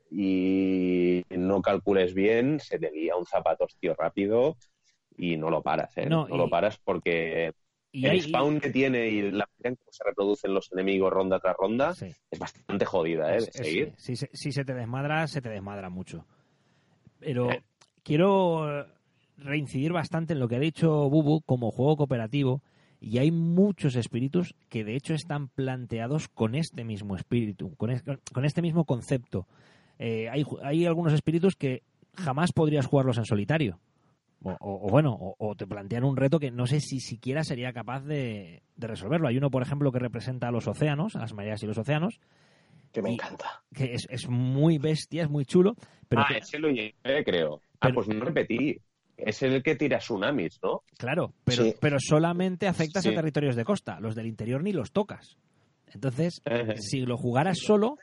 y no calcules bien, se te lía un zapato tío rápido y no lo paras, ¿eh? No, lo paras porque el spawn que tiene y la manera en cómo se reproducen los enemigos ronda tras ronda es bastante jodida, ¿eh? De seguir. si, se te desmadra, se te desmadra mucho. Pero eh. quiero reincidir bastante en lo que ha dicho Bubu como juego cooperativo y hay muchos espíritus que de hecho están planteados con este mismo espíritu, con, con este mismo concepto. Eh, hay, hay algunos espíritus que jamás podrías jugarlos en solitario o, bueno, o, te plantean un reto que no sé si siquiera sería capaz de, resolverlo. Hay uno, por ejemplo, que representa a los océanos, a las mareas y los océanos. Que me encanta. Que es, muy bestia, es muy chulo. Pero ah, ese lo llevé, creo. ah, pues no repetí. Es el que tira tsunamis, ¿no? Claro, pero, pero solamente afectas a territorios de costa. Los del interior ni los tocas. Entonces, si lo jugaras solo,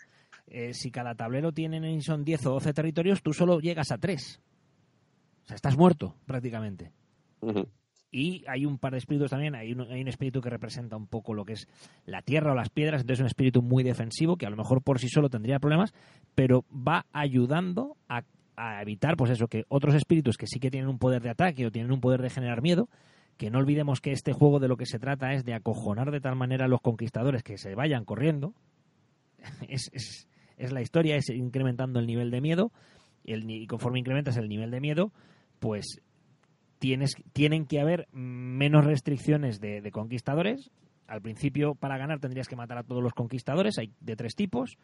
eh, si cada tablero tiene son 10 o 12 territorios, tú solo llegas a 3. O sea, estás muerto prácticamente. Y hay un par de espíritus también. Hay un, hay un, espíritu que representa un poco lo que es la tierra o las piedras. Entonces, es un espíritu muy defensivo que a lo mejor por sí solo tendría problemas, pero va ayudando a, evitar, pues eso, que otros espíritus que sí que tienen un poder de ataque o tienen un poder de generar miedo, que no olvidemos que este juego de lo que se trata es de acojonar de tal manera a los conquistadores que se vayan corriendo. *laughs* es, es, es la historia, es incrementando el nivel de miedo. y conforme incrementas el nivel de miedo, pues tienes, tienen que haber menos restricciones de, conquistadores. Al principio, para ganar, tendrías que matar a todos los conquistadores. Hay de tres tipos.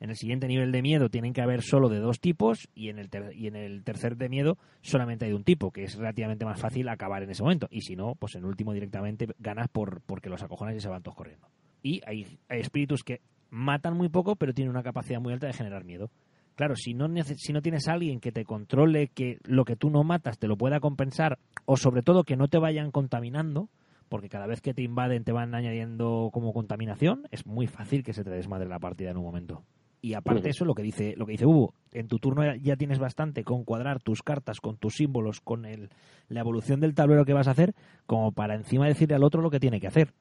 En el siguiente nivel de miedo tienen que haber solo de dos tipos y en el, y en el tercer de miedo solamente hay de un tipo, que es relativamente más fácil acabar en ese momento. Y si no, pues en el último directamente ganas por porque los acojonas y se van todos corriendo. Y hay espíritus que matan muy poco, pero tienen una capacidad muy alta de generar miedo. Claro, si no, si no tienes a alguien que te controle que lo que tú no matas te lo pueda compensar, o sobre todo que no te vayan contaminando, porque cada vez que te invaden te van añadiendo como contaminación, es muy fácil que se te desmadre la partida en un momento. Y aparte eso, lo que dice, lo que dice Hugo, en tu turno ya tienes bastante con cuadrar tus cartas, con tus símbolos, con el, la evolución del tablero que vas a hacer, como para encima decirle al otro lo que tiene que hacer.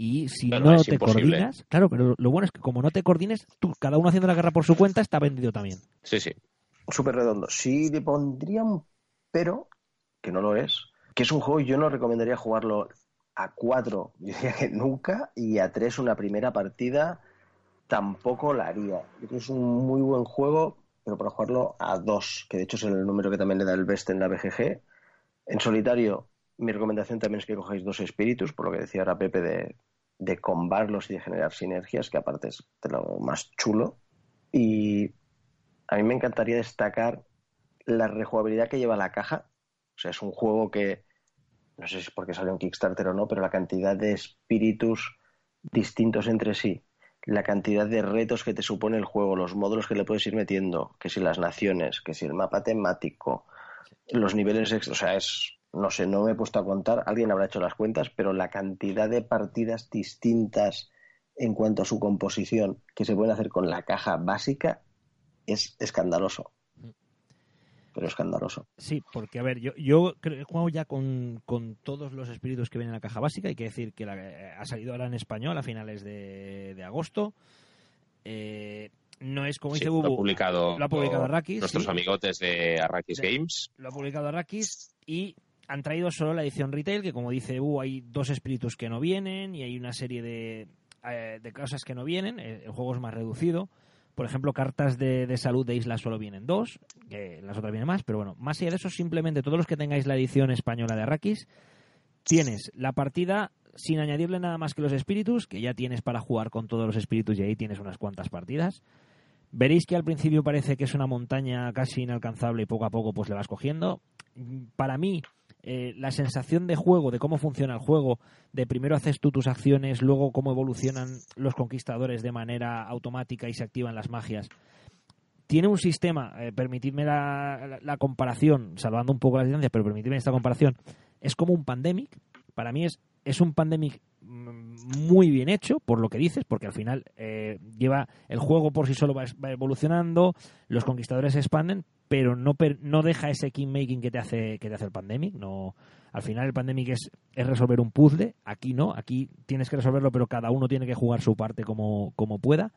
Y si no, te coordinas, claro, pero lo bueno es que como no te coordines, tú, cada uno haciendo la guerra por su cuenta, está vendido también. Sí, sí. Súper redondo. Sí le pondría un pero, que no lo es, que es un juego yo no recomendaría jugarlo a cuatro, *laughs* yo diría que nunca, y a tres una primera partida tampoco la haría. Yo creo que es un muy buen juego, pero para jugarlo a dos, que de hecho es el número que también le da el best en la BGG. En solitario, mi recomendación también es que cojáis dos espíritus, por lo que decía ahora Pepe de de combarlos y de generar sinergias, que aparte es de lo más chulo. Y a mí me encantaría destacar la rejugabilidad que lleva la caja. O sea, es un juego que no sé si es porque salió en Kickstarter o no, pero la cantidad de espíritus distintos entre sí, la cantidad de retos que te supone el juego, los módulos que le puedes ir metiendo, que si las naciones, que si el mapa temático, los niveles, o sea, es, no sé, no me he puesto a contar, alguien habrá hecho las cuentas, pero la cantidad de partidas distintas en cuanto a su composición que se pueden hacer con la caja básica es escandaloso. Pero escandaloso. Sí, porque a ver, yo, yo he jugado ya con, todos los espíritus que vienen en la caja básica. Hay que decir que ha salido ahora en español a finales de, agosto. Eh, no es como dice Bubu. Lo ha publicado, lo ha publicado Arrakis. Nuestros amigotes de Arrakis Games. Lo ha publicado Arrakis y han traído solo la edición retail, que como dice hay dos espíritus que no vienen y hay una serie de, eh, de cosas que no vienen. El juego es más reducido. Por ejemplo, cartas de, salud de islas solo vienen dos, que las otras vienen más, pero bueno, más allá de eso, simplemente todos los que tengáis la edición española de Arrakis, tienes la partida sin añadirle nada más que los espíritus, que ya tienes para jugar con todos los espíritus y ahí tienes unas cuantas partidas. Veréis que al principio parece que es una montaña casi inalcanzable y poco a poco pues le vas cogiendo. Para mí, eh, la sensación de juego, de cómo funciona el juego, de primero haces tú tus acciones, luego cómo evolucionan los conquistadores de manera automática y se activan las magias. Tiene un sistema, eh, permitidme la, comparación, salvando un poco la distancia, pero permitidme esta comparación, es como un pandemic. Para mí es, es un pandemic mm, muy bien hecho, por lo que dices, porque al final eh, lleva el juego por sí solo va, va, evolucionando, los conquistadores se expanden, pero no, no deja ese making que te hace que te hace el Pandemic. No, al final el Pandemic es, es resolver un puzzle, aquí no, aquí tienes que resolverlo, pero cada uno tiene que jugar su parte como, como pueda.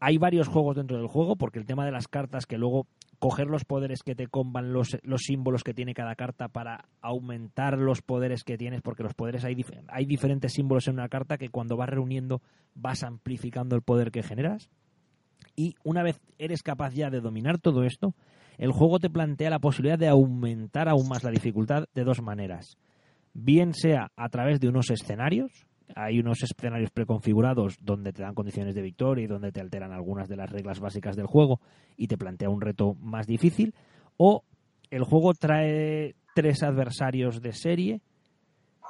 Hay varios juegos dentro del juego, porque el tema de las cartas, que luego coger los poderes que te comban, los, los símbolos que tiene cada carta para aumentar los poderes que tienes, porque los poderes hay, hay diferentes símbolos en una carta que cuando vas reuniendo vas amplificando el poder que generas. Y una vez eres capaz ya de dominar todo esto, el juego te plantea la posibilidad de aumentar aún más la dificultad de dos maneras. Bien sea a través de unos escenarios, hay unos escenarios preconfigurados donde te dan condiciones de victoria y donde te alteran algunas de las reglas básicas del juego y te plantea un reto más difícil, o el juego trae tres adversarios de serie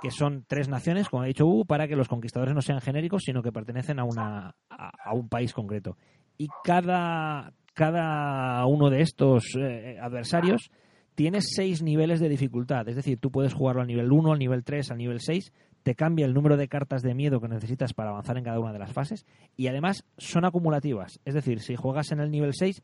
que son tres naciones, como ha dicho Hugo, para que los conquistadores no sean genéricos, sino que pertenecen a, a un país concreto y cada, cada uno de estos eh, adversarios tiene seis niveles de dificultad. Es decir, tú puedes jugarlo al nivel 1, al nivel 3, al nivel 6. Te cambia el número de cartas de miedo que necesitas para avanzar en cada una de las fases. Y además son acumulativas. Es decir, si juegas en el nivel 6,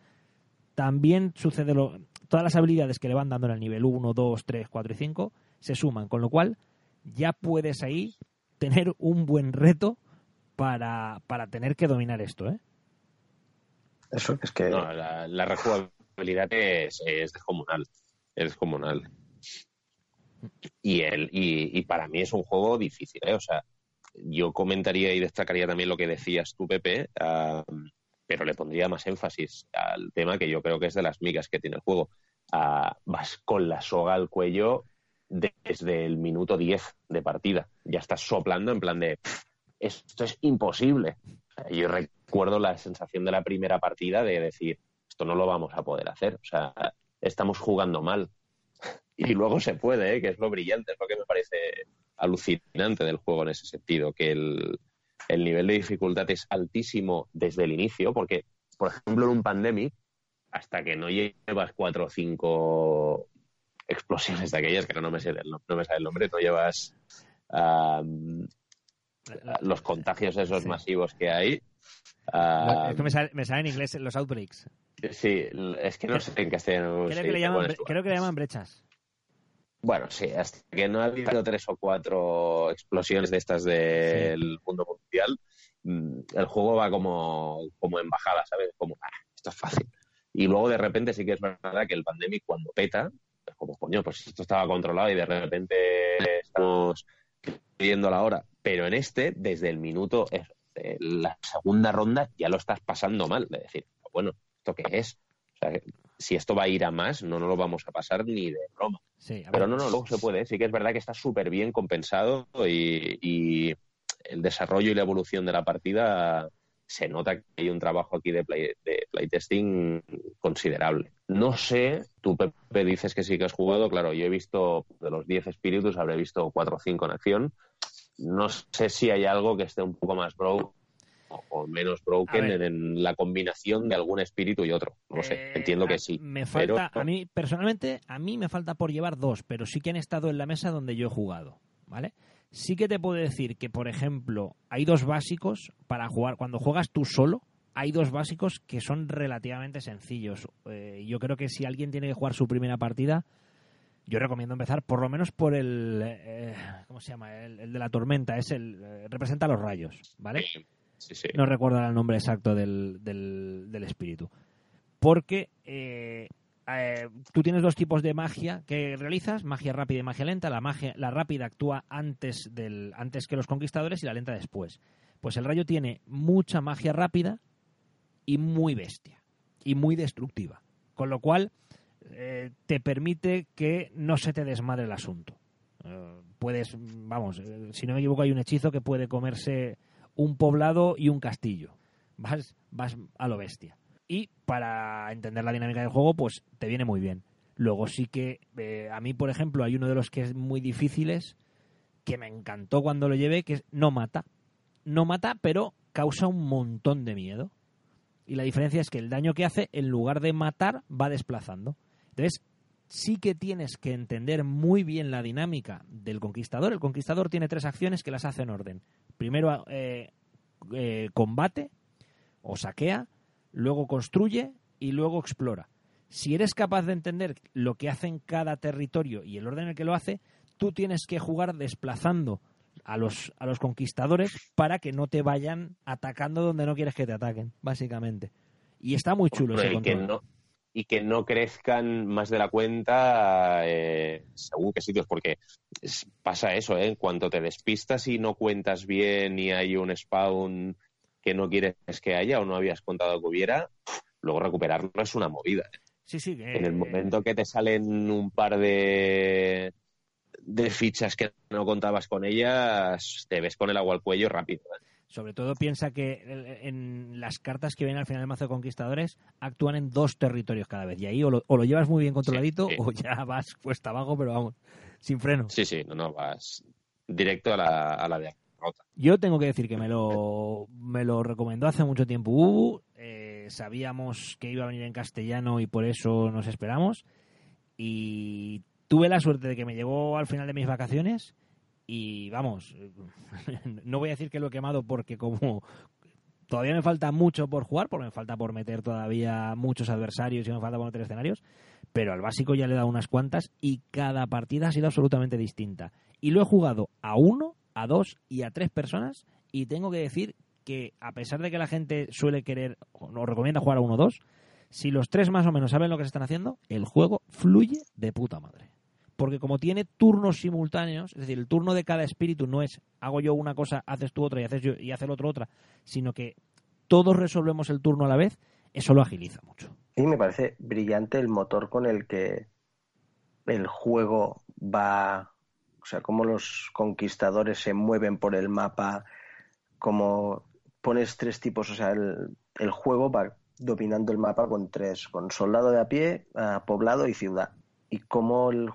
también sucede lo. Todas las habilidades que le van dando en el nivel 1, 2, 3, 4 y 5 se suman. Con lo cual, ya puedes ahí tener un buen reto para, para tener que dominar esto, ¿eh? Eso es que. La, rejugabilidad es, es descomunal. Es descomunal. Y, el, y, para mí es un juego difícil, ¿eh? O sea, yo comentaría y destacaría también lo que decías tú, Pepe, pero le pondría más énfasis al tema que yo creo que es de las migas que tiene el juego. vas con la soga al cuello desde el minuto 10 de partida. Ya estás soplando en plan de, esto es imposible. Yo recuerdo la sensación de la primera partida de decir, esto no lo vamos a poder hacer, o sea, estamos jugando mal. *laughs* Y luego se puede, ¿eh? que es lo brillante, es lo que me parece alucinante del juego en ese sentido, que el, el nivel de dificultad es altísimo desde el inicio, porque, por ejemplo, en un pandemic, hasta que no llevas cuatro o cinco explosiones de aquellas, que no me sé, no me sabe el nombre, no llevas los contagios esos masivos que hay. Es que me sale, me sale, en inglés los outbreaks. Sí, es que no sé en castellano. Creo, que, le llaman, creo que le llaman brechas. Bueno, sí, hasta que no ha habido tres o cuatro explosiones de estas del mundo mundial, mm, el juego va como, como en bajada, ¿sabes? Como, ah, esto es fácil. Y luego de repente sí que es verdad que el pandemic cuando peta, es como, coño, pues esto estaba controlado y de repente estamos pidiendo la hora. Pero en este, desde el minuto, eh, la segunda ronda, ya lo estás pasando mal. De decir, bueno, ¿esto qué es? O sea, si esto va a ir a más, no nos lo vamos a pasar ni de broma. Pero no, no, luego se puede. Sí que es verdad que está súper bien compensado y, el desarrollo y la evolución de la partida se nota que hay un trabajo aquí de, play, de playtesting considerable. No sé, tú Pepe dices que sí que has jugado, claro, yo he visto de los 10 espíritus, habré visto 4 o 5 en acción. No sé si hay algo que esté un poco más broken o menos broken en, la combinación de algún espíritu y otro. No sé, eh, entiendo que sí. Me falta, a mí personalmente, a mí me falta por llevar dos, pero sí que han estado en la mesa donde yo he jugado, ¿vale? Sí que te puedo decir que, por ejemplo, hay dos básicos para jugar. Cuando juegas tú solo, hay dos básicos que son relativamente sencillos. Eh, yo creo que si alguien tiene que jugar su primera partida, yo recomiendo empezar por lo menos por el. Eh, ¿Cómo se llama? El, de la tormenta. Es el. Eh, representa los rayos, ¿vale? Sí, sí. No recuerdo el nombre exacto del, del, espíritu. Porque tú tienes dos tipos de magia que realizas, magia rápida y magia lenta. La magia, la rápida actúa antes del, antes que los conquistadores y la lenta después. Pues el rayo tiene mucha magia rápida y muy bestia y muy destructiva. Con lo cual eh, te permite que no se te desmadre el asunto. Eh, puedes, vamos, eh, si no me equivoco hay un hechizo que puede comerse un poblado y un castillo. Vas, vas a lo bestia. Y para entender la dinámica del juego, pues te viene muy bien. Luego sí que a mí, por ejemplo, hay uno de los que es muy difíciles, que me encantó cuando lo llevé, que es no mata. No mata, pero causa un montón de miedo. Y la diferencia es que el daño que hace, en lugar de matar, va desplazando. Entonces, sí que tienes que entender muy bien la dinámica del conquistador. El conquistador tiene tres acciones que las hace en orden. Primero eh, eh, combate o saquea, luego construye y luego explora. Si eres capaz de entender lo que hace en cada territorio y el orden en el que lo hace, tú tienes que jugar desplazando a los, a los conquistadores para que no te vayan atacando donde no quieres que te ataquen, básicamente. Y está muy chulo ese que no y que no crezcan más de la cuenta eh, según qué sitios, porque pasa eso, ¿eh? en cuanto te despistas y no cuentas bien y hay un spawn que no quieres que haya o no habías contado que hubiera, luego recuperarlo es una movida. ¿eh? Sí, sí. en el momento que te salen un par de de fichas que no contabas con ellas, te ves con el agua al cuello rápido. ¿eh? Sobre todo piensa que en las cartas que vienen al final del mazo de conquistadores actúan en dos territorios cada vez. Y ahí o lo, llevas muy bien controladito o ya vas cuesta abajo, pero vamos, sin freno. Sí, sí, no, no, vas directo a la, a la derrota. Yo tengo que decir que me lo, me lo recomendó hace mucho tiempo eh, sabíamos que iba a venir en castellano y por eso nos esperamos. Y tuve la suerte de que me llegó al final de mis vacaciones y vamos, *laughs* no voy a decir que lo he quemado porque como todavía me falta mucho por jugar, porque me falta por meter todavía muchos adversarios y me falta por meter escenarios, pero al básico ya le he dado unas cuantas y cada partida ha sido absolutamente distinta. Y lo he jugado a uno, a dos y a tres personas y tengo que decir que a pesar de que la gente suele querer o recomienda jugar a uno o dos, si los tres más o menos saben lo que se están haciendo, el juego fluye de puta madre porque como tiene turnos simultáneos, es decir, el turno de cada espíritu no es hago yo una cosa, haces tú otra y haces yo y hace el otro otra, sino que todos resolvemos el turno a la vez, eso lo agiliza mucho. Y me parece brillante el motor con el que el juego va, o sea, cómo los conquistadores se mueven por el mapa, como pones tres tipos, o sea, el, el juego va dominando el mapa con tres, con soldado de a pie, poblado y ciudad. Y cómo el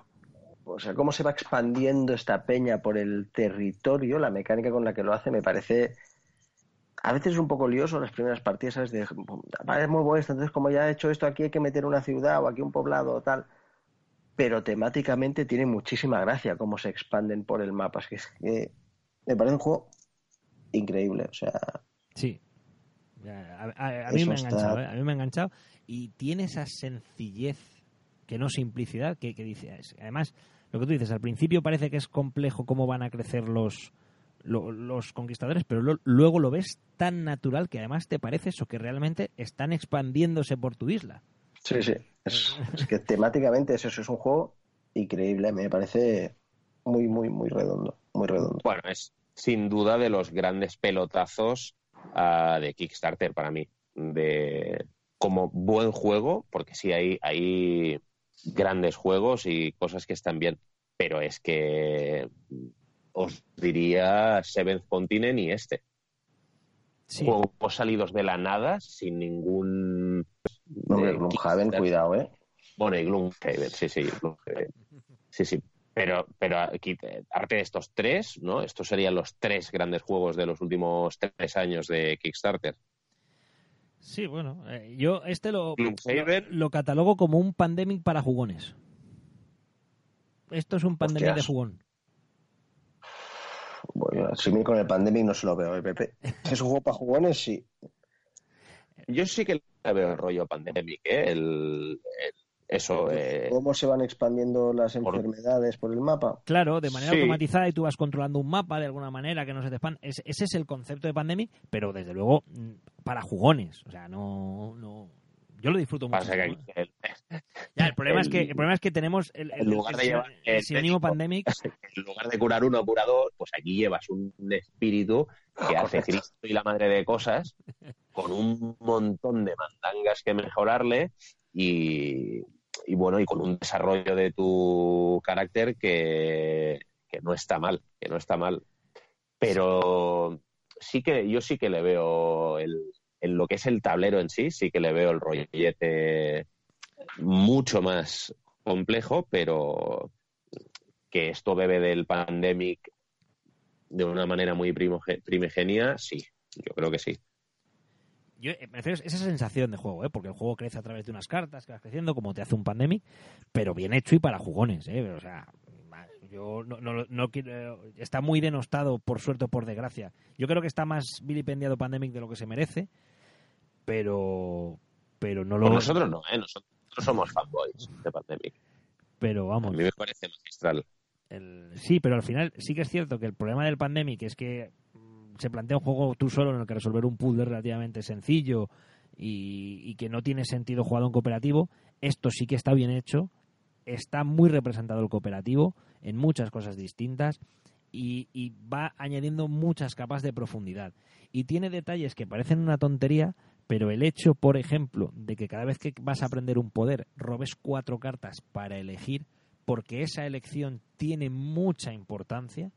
o sea, cómo se va expandiendo esta peña por el territorio, la mecánica con la que lo hace me parece a veces es un poco lioso las primeras partidas, ¿sabes? De, vale, es muy bueno entonces como ya he hecho esto, aquí hay que meter una ciudad o aquí un poblado o tal. Pero temáticamente tiene muchísima gracia cómo se expanden por el mapa. Es que, me parece un juego increíble, o sea... Sí. A, mí me ha enganchado, ¿eh? A mí me ha enganchado. Y tiene esa sencillez, que no simplicidad, que, que dice... Además, lo que tú dices, al principio parece que es complejo cómo van a crecer los, los conquistadores, pero luego lo ves tan natural que además te parece eso, que realmente están expandiéndose por tu isla. Sí, sí. Es, que temáticamente es eso, es un juego increíble, me parece muy, muy, muy redondo. Muy redondo. Bueno, es sin duda de los grandes pelotazos ah, de Kickstarter para mí. De como buen juego, porque sí hay, hay grandes juegos y cosas que están bien, pero es que os diría Seventh Continent y este. Sí. Juegos salidos de la nada, sin ningún... No, Gloomhaven, cuidado, ¿eh? Bueno, y Gloomhaven, sí, sí, Gloomhaven. Sí, sí. Pero, pero aquí, arte de estos tres, ¿no? Estos serían los tres grandes juegos de los últimos tres años de Kickstarter. Sí, bueno, eh, yo este lo, lo, catalogo como un pandemic para jugones. Esto es un pandemic Hostias. de jugón. Bueno, si con el Pandemic no se lo veo, ¿eh, Pepe. *laughs* Es un juego para jugones, sí. Yo sí que veo el rollo pandemic, ¿eh? El, el- eso, eh, ¿Cómo se van expandiendo las Por- enfermedades por el mapa? Claro, de manera Sí. automatizada y tú vas controlando un mapa de alguna manera que no se te expanda. Es- ese es el concepto de pandemic, pero desde luego mm, para jugones. O sea, no, no. Yo lo disfruto mucho. pasa que aquí el, Ya, el problema es que el- problema es que tenemos el, lugar el- de llevar el el sinónimo pandemic. *laughs* en lugar de curar uno, cura dos, pues aquí llevas un espíritu que *laughs* hace. Cristo y la madre de cosas, con un montón de mandangas que mejorarle y, bueno, y con un desarrollo de tu carácter que, que no está mal, que no está mal. Pero sí que, yo sí que le veo el, en lo que es el tablero en sí, sí que le veo el rollete mucho más complejo, pero que esto bebe del pandemic de una manera muy primigenia, sí, yo creo que sí. Yo eh, me refiero a esa sensación de juego, ¿eh? porque el juego crece a través de unas cartas que vas creciendo, como te hace un pandemic, pero bien hecho y para jugones. ¿eh? O sea, yo no, no, no quiero. Está muy denostado, por suerte o por desgracia. Yo creo que está más vilipendiado pandemic de lo que se merece, pero. Pero no lo. Por nosotros no, ¿eh? Nosotros somos fanboys de pandemic. Pero A vamos. mí me parece magistral. El- sí, pero al final sí que es cierto que el problema del Pandemic es que se plantea un juego tú solo en el que resolver un puzzle relativamente sencillo y, que no tiene sentido jugado en cooperativo. Esto sí que está bien hecho, está muy representado el cooperativo en muchas cosas distintas y, y va añadiendo muchas capas de profundidad. Y tiene detalles que parecen una tontería, pero el hecho, por ejemplo, de que cada vez que vas a aprender un poder robes cuatro cartas para elegir, porque esa elección tiene mucha importancia,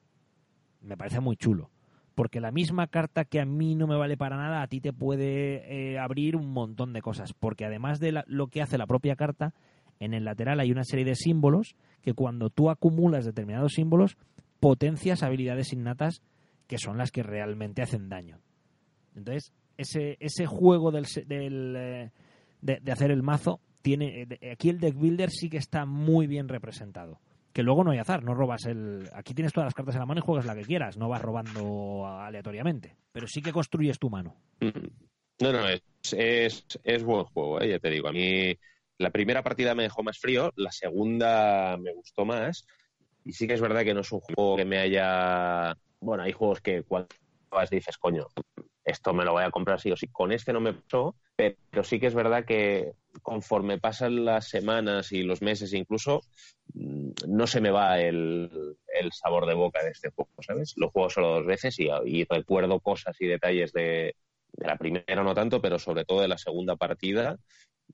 me parece muy chulo. Porque la misma carta que a mí no me vale para nada, a ti te puede eh, abrir un montón de cosas. Porque además de lo que hace la propia carta, en el lateral hay una serie de símbolos que cuando tú acumulas determinados símbolos, potencias habilidades innatas que son las que realmente hacen daño. Entonces, ese, ese juego del, del, eh, de, de hacer el mazo, tiene eh, aquí el deck builder sí que está muy bien representado. Que luego no hay azar, no robas el... Aquí tienes todas las cartas en la mano y juegas la que quieras, no vas robando aleatoriamente. Pero sí que construyes tu mano. No, no, es, es, es buen juego, ¿eh? ya te digo. A mí la primera partida me dejó más frío, la segunda me gustó más. Y sí que es verdad que no es un juego que me haya... Bueno, hay juegos que cuando vas dices, coño, esto me lo voy a comprar sí o sí. Con este no me pasó, pero sí que es verdad que conforme pasan las semanas y los meses incluso, mm, no se me va el, sabor de boca de este juego, ¿sabes? Lo juego solo dos veces y, recuerdo cosas y detalles de, la primera no tanto, pero sobre todo de la segunda partida,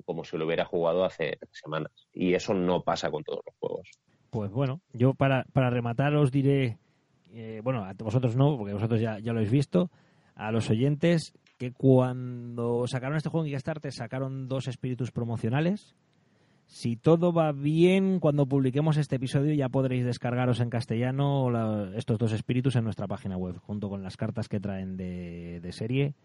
como si lo hubiera jugado hace semanas. Y eso no pasa con todos los juegos. Pues bueno, yo para, para rematar os diré, eh, bueno, a vosotros no, porque vosotros ya, ya lo habéis visto, a los oyentes que cuando sacaron este juego en Kickstarter sacaron dos espíritus promocionales. Si todo va bien, cuando publiquemos este episodio ya podréis descargaros en castellano la- estos dos espíritus en nuestra página web, junto con las cartas que traen de, serie.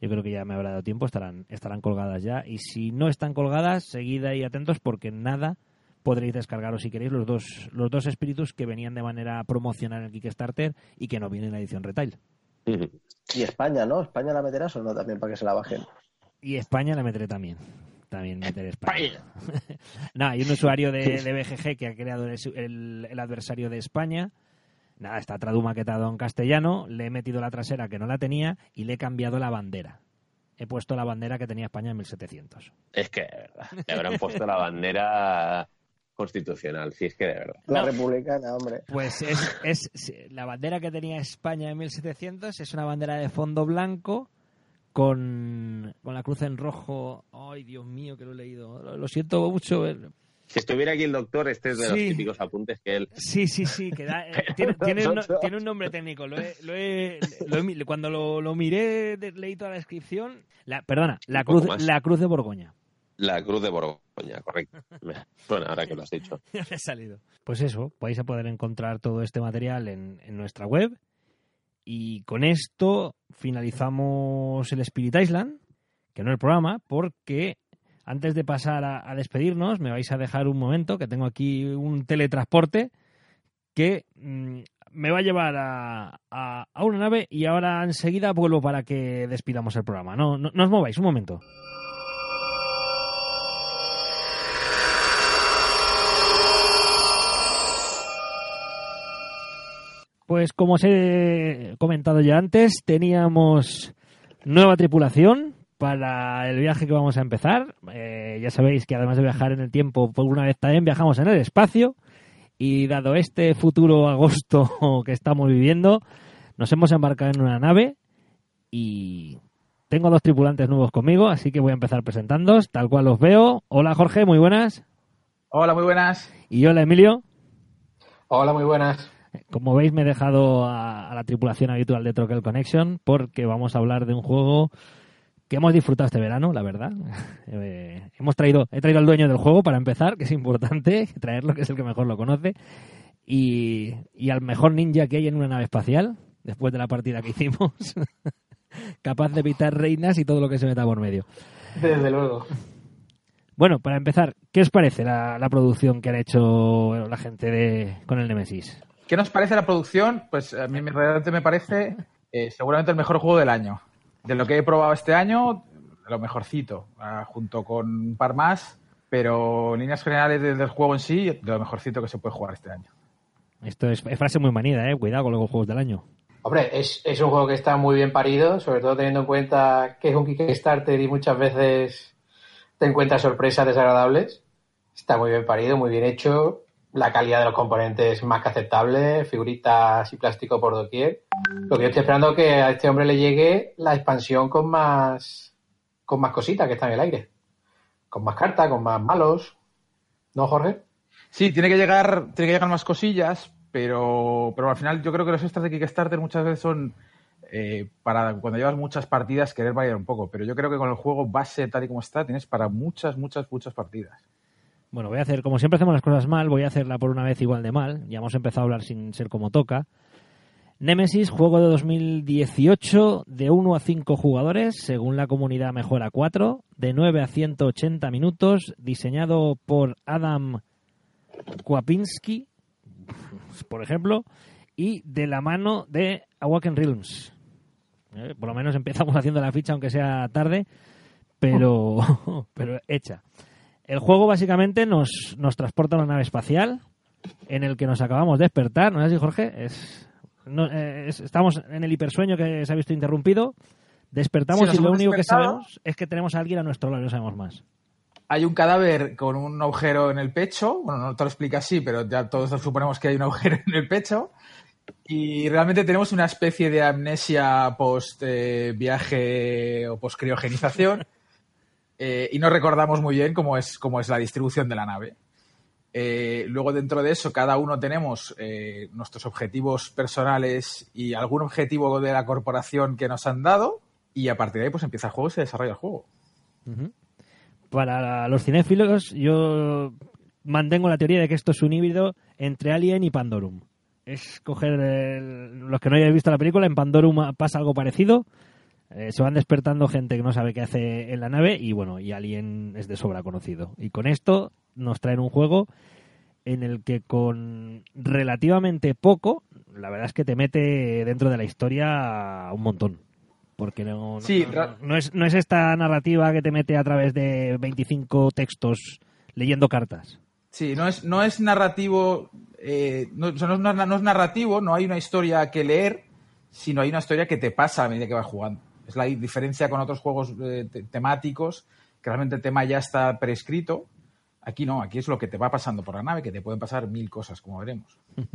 Yo creo que ya me habrá dado tiempo, estarán, estarán colgadas ya. Y si no están colgadas, seguid ahí atentos porque nada podréis descargaros si queréis los dos, los dos espíritus que venían de manera promocional en Kickstarter y que no vienen en la edición retail. Y España, ¿no? ¿España la meterás o no también para que se la bajen? Y España la meteré también. También meteré España. *laughs* Nada, hay un usuario de, de BGG que ha creado el, el- el adversario de España. Nada, está tradumaquetado en castellano. Le he metido la trasera que no la tenía y le he cambiado la bandera. He puesto la bandera que tenía España en 1700. Es que, de verdad, le habrán puesto la bandera constitucional, si es que de verdad. La No. republicana, hombre. Pues es, es la bandera que tenía España en 1700 es una bandera de fondo blanco con, con la cruz en rojo. Ay, Dios mío, que lo he leído. Lo, lo siento mucho. eh. Si estuviera aquí el doctor, este es de los típicos apuntes que él... Sí, sí, sí. Que da- eh, tiene, tiene un, no- tiene un nombre técnico. Lo he- lo he- lo he cuando lo, lo miré, leí toda la descripción. La, perdona, la cruz, la cruz de Borgoña. La Cruz de Borgoña. Correcto. Bueno, ahora que lo has dicho. *laughs* ya ha salido. Pues eso, vais a poder encontrar todo este material en, nuestra web. Y con esto finalizamos el Spirit Island, que no el programa, porque antes de pasar a, despedirnos, me vais a dejar un momento, que tengo aquí un teletransporte que mm, me va a llevar a, a- a una nave y ahora enseguida vuelvo para que despidamos el programa. No, no, no os mováis, un momento. Pues como os he comentado ya antes, teníamos nueva tripulación para el viaje que vamos a empezar. Eh, ya sabéis que además de viajar en el tiempo, por una vez también viajamos en el espacio. Y dado este futuro agosto *laughs* que estamos viviendo, nos hemos embarcado en una nave y tengo dos tripulantes nuevos conmigo, así que voy a empezar presentándoos, tal cual los veo. Hola Jorge, muy buenas. Hola, muy buenas. Y hola Emilio. Hola, muy buenas. Como veis, me he dejado a, a la tripulación habitual de Troquel Connection porque vamos a hablar de un juego que hemos disfrutado este verano, la verdad. *laughs* Eh, hemos traído, he traído al dueño del juego para empezar, que es importante *laughs* traerlo, que es el que mejor lo conoce, y, y al mejor ninja que hay en una nave espacial, después de la partida que *laughs* hicimos, capaz de evitar reinas y todo lo que se meta por medio. Desde luego. Bueno, para empezar, ¿qué os parece la, la producción que han hecho la gente de, con el Nemesis? ¿Qué nos parece la producción? Pues a mí realmente me parece eh, seguramente el mejor juego del año. De lo que he probado este año, lo mejorcito, ah, junto con un par más, pero en líneas generales del, del juego en sí, de lo mejorcito que se puede jugar este año. Esto es, es frase muy manida, ¿eh? Cuidado con los juegos del año. Hombre, es, es un juego que está muy bien parido, sobre todo teniendo en cuenta que es un Kickstarter y muchas veces te encuentras sorpresas desagradables. Está muy bien parido, muy bien hecho. La calidad de los componentes más que aceptable, figuritas y plástico por doquier. Lo que yo estoy esperando es que a este hombre le llegue la expansión con más con más cositas que están en el aire. Con más cartas, con más malos. ¿No, Jorge? Sí, tiene que llegar, tiene que llegar más cosillas, pero, pero al final yo creo que los extras de Kickstarter muchas veces son eh, para cuando llevas muchas partidas querer variar un poco, pero yo creo que con el juego base tal y como está tienes para muchas, muchas, muchas partidas. Bueno, voy a hacer, como siempre hacemos las cosas mal, voy a hacerla por una vez igual de mal. Ya hemos empezado a hablar sin ser como toca. Nemesis, juego de 2018, de 1 a 5 jugadores, según la comunidad mejora 4, de 9 a 180 minutos, diseñado por Adam Kwapinski, por ejemplo, y de la mano de Awaken Realms. Eh, Por lo menos empezamos *laughs* haciendo la ficha, aunque sea tarde, pero, *laughs* pero hecha. El juego básicamente nos, nos transporta a una nave espacial en el que nos acabamos de despertar, ¿no es así, Jorge? Es, no, eh, es- estamos en el hipersueño que se ha visto interrumpido, despertamos Sí, y lo único que sabemos es que tenemos a alguien a nuestro lado, no sabemos más. Hay un cadáver con un agujero en el pecho. Bueno, no te lo explica así, pero ya todos suponemos que hay un agujero *laughs* en el pecho. Y realmente tenemos una especie de amnesia post eh, viaje o post criogenización. Eh, y no recordamos muy bien cómo es, cómo es la distribución de la nave. Eh, luego, dentro de eso, cada uno tenemos eh, nuestros objetivos personales y algún objetivo de la corporación que nos han dado. Y a partir de ahí, pues empieza el juego y se desarrolla el juego. Para los cinéfilos, yo mantengo la teoría de que esto es un híbrido entre Alien y Pandorum. Es coger el- los que no hayáis visto la película, en Pandorum pasa algo parecido. Eh, se van despertando gente que no sabe qué hace en la nave y bueno, y Alien es de sobra conocido. Y con esto nos traen un juego en el que con relativamente poco, la verdad es que te mete dentro de la historia un montón. Porque no, no- Sí, no- es, no es esta narrativa que te mete a través de 25 textos leyendo cartas. Sí, no es, no es narrativo, eh, o sea, no es narrativo, no hay una historia que leer, sino hay una historia que te pasa a medida que vas jugando. Es la diferencia con otros juegos eh, te- temáticos, que realmente el tema ya está prescrito. Aquí no, aquí es lo que te va pasando por la nave, que te pueden pasar mil cosas, como veremos. *laughs*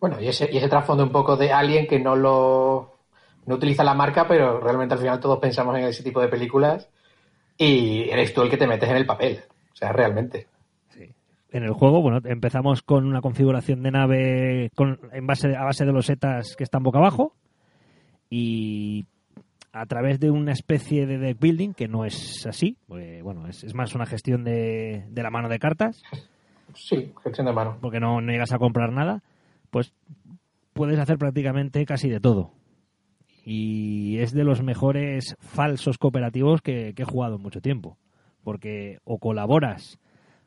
Bueno, y ese, y ese trasfondo un poco de Alien que no lo no utiliza la marca, pero realmente al final todos pensamos en ese tipo de películas y eres tú el que te metes en el papel. O sea, realmente. En el juego, bueno, empezamos con una configuración de nave con, en base, a base de los setas que están boca abajo y a través de una especie de deck building, que no es así, porque, bueno, es, es más una gestión de, de la mano de cartas, Sí, gestión de mano. porque no, no llegas a comprar nada, pues puedes hacer prácticamente casi de todo. Y es de los mejores falsos cooperativos que, que he jugado en mucho tiempo. Porque o colaboras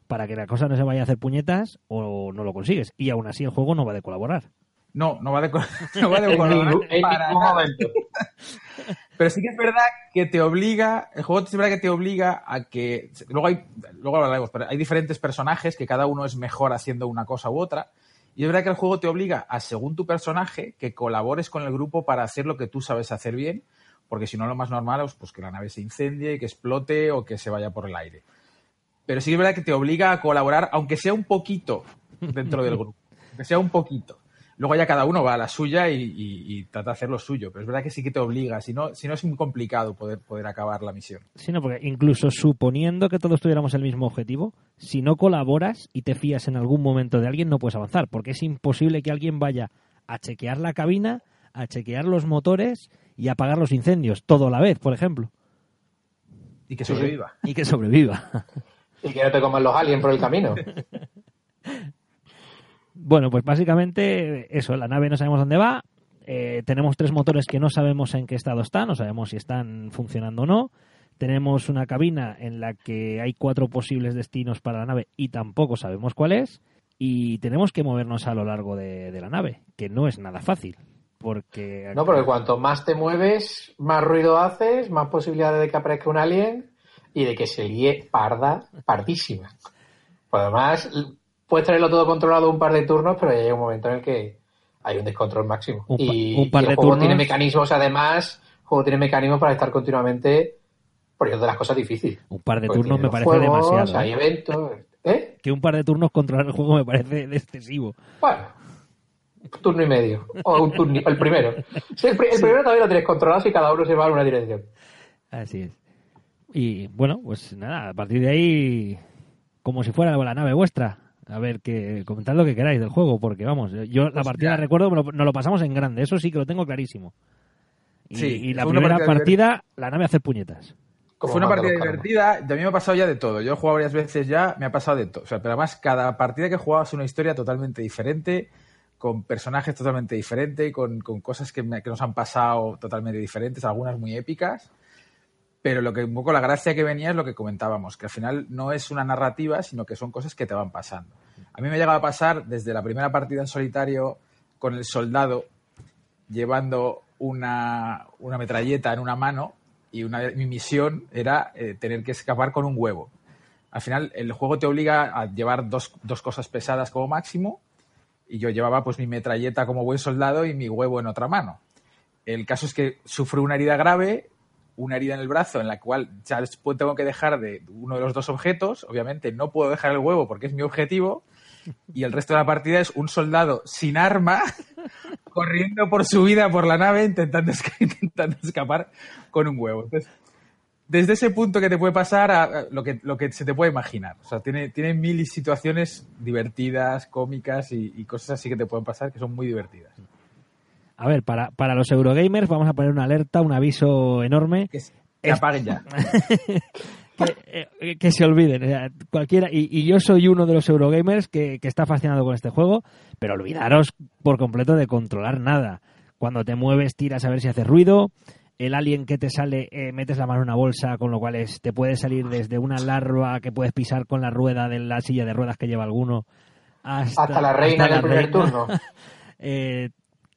para que la cosa no se vaya a hacer puñetas o no lo consigues. Y aún así el juego no va de colaborar. No, no va de, *laughs* no va de ningún, en para ningún momento. *laughs* Pero sí que es verdad que te obliga, el juego es verdad que te obliga a que, luego hay, luego hablaremos, pero hay diferentes personajes que cada uno es mejor haciendo una cosa u otra. Y es verdad que el juego te obliga a, según tu personaje, que colabores con el grupo para hacer lo que tú sabes hacer bien, porque si no lo más normal es pues, que la nave se incendie, que explote o que se vaya por el aire. Pero sí que es verdad que te obliga a colaborar, aunque sea un poquito dentro del grupo, aunque sea un poquito. Luego ya cada uno va a la suya y, y- y trata de hacer lo suyo. Pero es verdad que sí que te obliga. Si no, si no es muy complicado poder, poder acabar la misión. Sí, no, porque incluso suponiendo que todos tuviéramos el mismo objetivo, si no colaboras y te fías en algún momento de alguien, no puedes avanzar, porque es imposible que alguien vaya a chequear la cabina, a chequear los motores y a apagar los incendios, todo a la vez, por ejemplo, Y que sobreviva. y que sobreviva. Y que no te coman los aliens por el camino. *laughs* Bueno, pues básicamente eso, la nave no sabemos dónde va, eh, tenemos tres motores que no sabemos en qué estado están, no sabemos si están funcionando o no, tenemos una cabina en la que hay cuatro posibles destinos para la nave y tampoco sabemos cuál es, y tenemos que movernos a lo largo de, la nave, que no es nada fácil, porque... No, porque cuanto más te mueves, más ruido haces, más posibilidades de que aparezca un alien y de que se líe parda, pardísima. Pues además, puedes tenerlo todo controlado un par de turnos, pero ya llega un momento en el que hay un descontrol máximo. Un y, un par y el de juego turnos- tiene mecanismos, además, el juego tiene mecanismos para estar continuamente poniendo las cosas difíciles. Un par de Porque turnos me parece juegos, demasiado. Hay ¿eh? eventos. ¿Eh? Que un par de turnos controlar el juego me parece *laughs* excesivo. Bueno, un turno y medio. O un turno, el primero. Sí, el, pri- el primero también lo tienes controlado si cada uno se va en una dirección. Así es. Y bueno, pues nada, a partir de ahí, como si fuera la nave vuestra. A ver, que comentad lo que queráis del juego, porque vamos, yo la Pues partida mira. recuerdo, me lo- nos lo pasamos en grande, eso sí que lo tengo clarísimo. Y, Sí, y la primera partida partida, la nave hace puñetas. Como Fue una partida divertida. A mí me ha pasado ya de todo. Yo he jugado varias veces ya, me ha pasado de todo. O sea, pero además, cada partida que he jugado es una historia totalmente diferente, con personajes totalmente diferentes, con, con cosas que, me- que nos han pasado totalmente diferentes, algunas muy épicas. Pero lo que un poco la gracia que venía es lo que comentábamos, que al final no es una narrativa, sino que son cosas que te van pasando. A mí me ha llegado a pasar desde la primera partida en solitario con el soldado llevando una, una metralleta en una mano y una, mi misión era eh, tener que escapar con un huevo. Al final, el juego te obliga a llevar dos, dos cosas pesadas como máximo y yo llevaba pues mi metralleta como buen soldado y mi huevo en otra mano. El caso es que sufro una herida grave, una herida en el brazo en la cual ya tengo que dejar de uno de los dos objetos. Obviamente no puedo dejar el huevo porque es mi objetivo. Y el resto de la partida es un soldado sin arma *laughs* corriendo por su vida por la nave intentando, esca- *laughs* intentando escapar con un huevo. Entonces, desde ese punto que te puede pasar a, lo, que, lo que se te puede imaginar. O sea, tiene, tiene mil situaciones divertidas, cómicas y, y cosas así que te pueden pasar que son muy divertidas. A ver, para, para los Eurogamers vamos a poner una alerta, un aviso enorme. Que, se- apaguen ya. *laughs* que, eh, que se olviden. o sea, cualquiera, y, y yo soy uno de los Eurogamers que, que está fascinado con este juego, pero olvidaros por completo de controlar nada. Cuando te mueves, tiras a ver si hace ruido. El alien que te sale, eh, metes la mano en una bolsa, con lo cual es- te puede salir desde una larva que puedes pisar con la rueda de la silla de ruedas que lleva alguno hasta, Hasta la reina hasta en el la primer reina. turno. *laughs* Eh,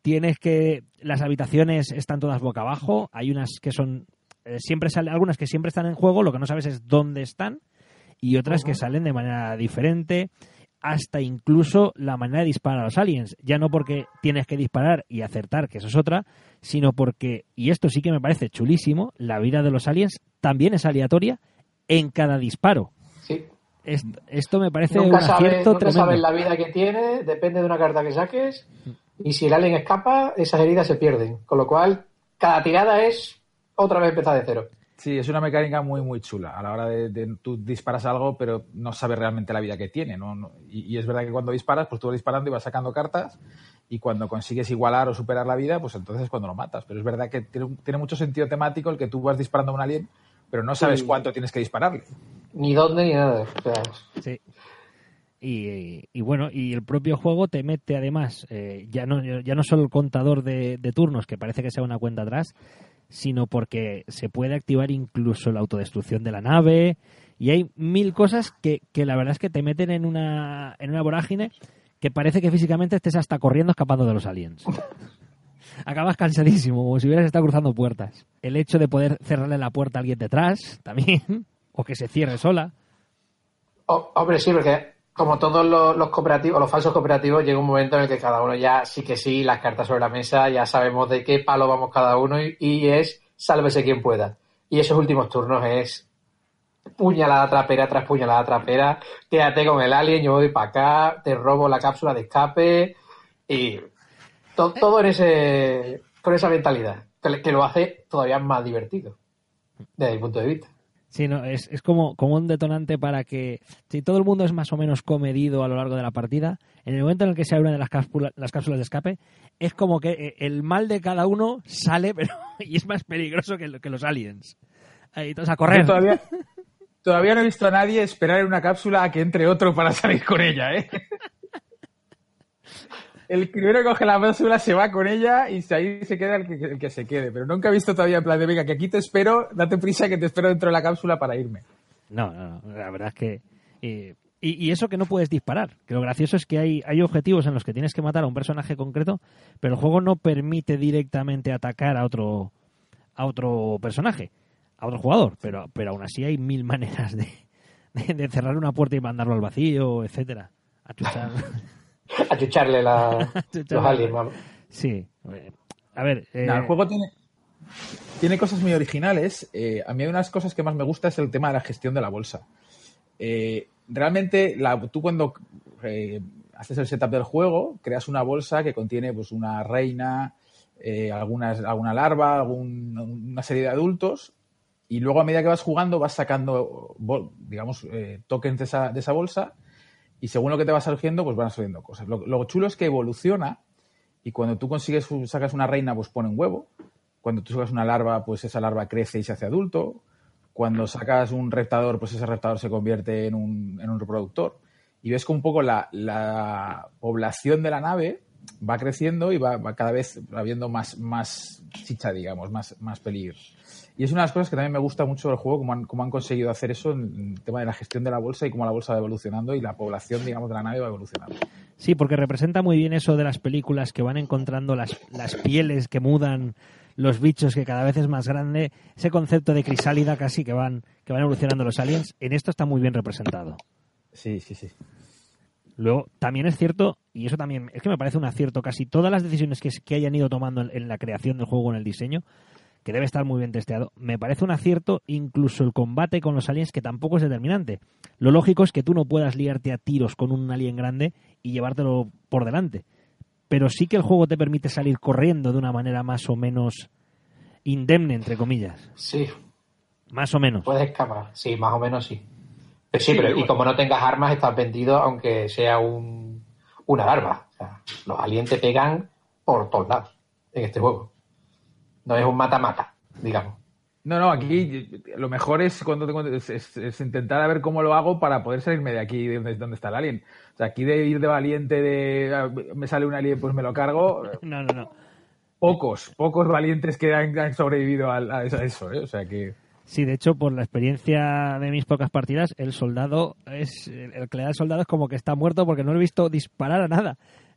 tienes que las habitaciones están todas boca abajo hay unas que son eh, siempre sale algunas que siempre están en juego lo que no sabes es dónde están y otras que salen de manera diferente hasta incluso la manera de disparar a los aliens. Ya no porque tienes que disparar y acertar que eso es otra sino porque y esto sí que me parece chulísimo la vida de los aliens también es aleatoria en cada disparo. Sí. Es- esto me parece Nunca un acierto nunca tremendo. sabes la vida que tiene, depende de una carta que saques. Y si el alien escapa, esas heridas se pierden. Con lo cual, cada tirada es otra vez empezar de cero. Sí, es una mecánica muy, muy chula. A la hora de, de- tú disparas algo, pero no sabes realmente la vida que tiene. ¿no? No- y, y es verdad que cuando disparas, pues tú vas disparando y vas sacando cartas. Y cuando consigues igualar o superar la vida, pues entonces es cuando lo matas. Pero es verdad que tiene, tiene mucho sentido temático el que tú vas disparando a un alien, pero no sabes Sí. cuánto tienes que dispararle. Ni dónde ni nada. O sea, Sí. Y, bueno, y el propio juego te mete además, eh, ya, no, ya no solo el contador de, de turnos, que parece que sea una cuenta atrás, sino porque se puede activar incluso la autodestrucción de la nave. Y hay mil cosas que, que la verdad es que te meten en una, en una vorágine que parece que físicamente estés hasta corriendo escapando de los aliens. *laughs* Acabas cansadísimo, como si hubieras estado cruzando puertas. El hecho de poder cerrarle la puerta a alguien detrás, también, *laughs* o que se cierre sola. Oh, hombre, sí, porque como todos los, los cooperativos, los falsos cooperativos, llega un momento en el que cada uno ya sí que sí, las cartas sobre la mesa, ya sabemos de qué palo vamos cada uno y, y es sálvese quien pueda. Y esos últimos turnos es puñalada trapera tras puñalada trapera, quédate con el alien, yo voy para acá, te robo la cápsula de escape y to- todo en ese, con esa mentalidad, que, que lo hace todavía más divertido, desde mi punto de vista. Sí, no, es, es como, como un detonante para que si todo el mundo es más o menos comedido a lo largo de la partida, en el momento en el que se abren las, cápsula- las cápsulas de escape, es como que eh, el mal de cada uno sale *laughs* pero y es más peligroso que, que los aliens. Ahí todos a correr. Todavía, todavía no he visto a nadie esperar en una cápsula a que entre otro para salir con ella, ¿eh? *laughs* El primero que coge la cápsula se va con ella y ahí se queda el que, el que se quede. Pero nunca he visto todavía en plan de, venga, que aquí te espero, date prisa que te espero dentro de la cápsula para irme. No, no, no, la verdad es que... eh, y, y eso que no puedes disparar. Que lo gracioso es que hay, hay objetivos en los que tienes que matar a un personaje concreto, pero el juego no permite directamente atacar a otro, a otro personaje, a otro jugador. Pero, pero aún así hay mil *laughs* maneras de, de, de cerrar una puerta y mandarlo al vacío, etcétera. A chuchar. *laughs* *laughs* Achucharle la, *laughs* los aliens, vamos. sí. A ver... eh, el juego tiene, tiene cosas muy originales. Eh, a mí hay unas cosas que más me gusta es el tema de la gestión de la bolsa. Eh, realmente, la- tú cuando eh, haces el setup del juego, creas una bolsa que contiene pues, una reina, eh, algunas, alguna larva, algún- una serie de adultos, y luego a medida que vas jugando vas sacando, digamos, eh, tokens de esa, de esa bolsa, y según lo que te va surgiendo, pues van saliendo cosas. Lo, lo chulo es que evoluciona, y cuando tú consigues, sacas una reina, pues pone un huevo. Cuando tú sacas una larva, pues esa larva crece y se hace adulto. Cuando sacas un reptador, pues ese reptador se convierte en un, en un reproductor. Y ves que un poco la, la población de la nave va creciendo y va, va cada vez habiendo más, más chicha, digamos, más, más peligro. Y es una de las cosas que también me gusta mucho del juego, cómo han, cómo han conseguido hacer eso en el tema de la gestión de la bolsa y cómo la bolsa va evolucionando y la población, digamos, de la nave va evolucionando. Sí, porque representa muy bien eso de las películas que van encontrando las, las pieles que mudan, los bichos que cada vez es más grande, ese concepto de crisálida casi que van, que van evolucionando los aliens, en esto está muy bien representado. Sí, sí, sí. Luego, también es cierto, y eso también es que me parece un acierto, casi todas las decisiones que, que hayan ido tomando en, en la creación del juego, en el diseño, que debe estar muy bien testeado, me parece un acierto incluso el combate con los aliens, que tampoco es determinante. Lo lógico es que tú no puedas liarte a tiros con un alien grande y llevártelo por delante. Pero sí que el juego te permite salir corriendo de una manera más o menos indemne, entre comillas. Sí, Más o menos. puedes escapar. Sí, más o menos sí. Pero sí, pero y como no tengas armas, estás vendido aunque sea un, una larva. O sea, los aliens te pegan por todos lados en este juego. No es un mata-mata, digamos. No, no, aquí lo mejor es cuando tengo, es, es- es intentar a ver cómo lo hago para poder salirme de aquí, de donde, donde está el alien. O sea, aquí de ir de valiente, de ah, me sale un alien, pues me lo cargo. *laughs* No, no, no. Pocos, pocos valientes que han, han sobrevivido al- a, eso, a eso, ¿eh? O sea que. Sí, de hecho, por la experiencia de mis pocas partidas, el soldado es el que le da al soldado es como que está muerto porque no lo he visto disparar a nada.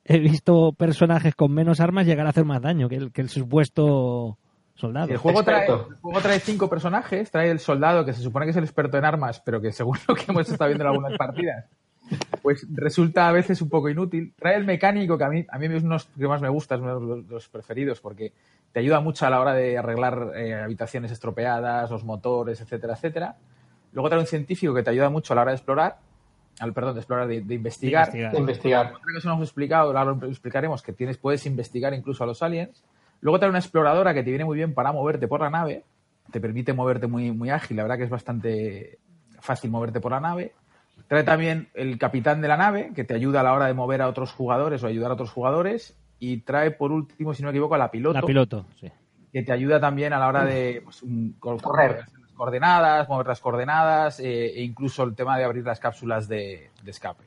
He visto personajes con menos armas llegar a hacer más daño que el, que el supuesto soldado. El juego, trae, Experto. el juego trae cinco personajes, trae el soldado, que se supone que es el experto en armas, pero que según *laughs* lo que hemos estado viendo en algunas partidas, pues resulta a veces un poco inútil. Trae el mecánico, que a mí, a mí es uno de los que más me gusta, es uno de los, los preferidos, porque te ayuda mucho a la hora de arreglar eh, habitaciones estropeadas, los motores, etcétera, etcétera. Luego trae un científico que te ayuda mucho a la hora de explorar, al perdón, de explorar, de, de investigar. Investigar. De investigar. Otra cosa no hemos explicado, ahora lo explicaremos, que tienes, puedes investigar incluso a los aliens. Luego trae una exploradora que te viene muy bien para moverte por la nave. te permite moverte muy, muy ágil. La verdad que es bastante fácil moverte por la nave. Trae también el capitán de la nave, que te ayuda a la hora de mover a otros jugadores o ayudar a otros jugadores. Y trae, por último, si no me equivoco, a la piloto. La piloto, sí. Que te ayuda también a la hora de pues, correr las coordenadas, mover las coordenadas eh, e incluso el tema de abrir las cápsulas de, escape.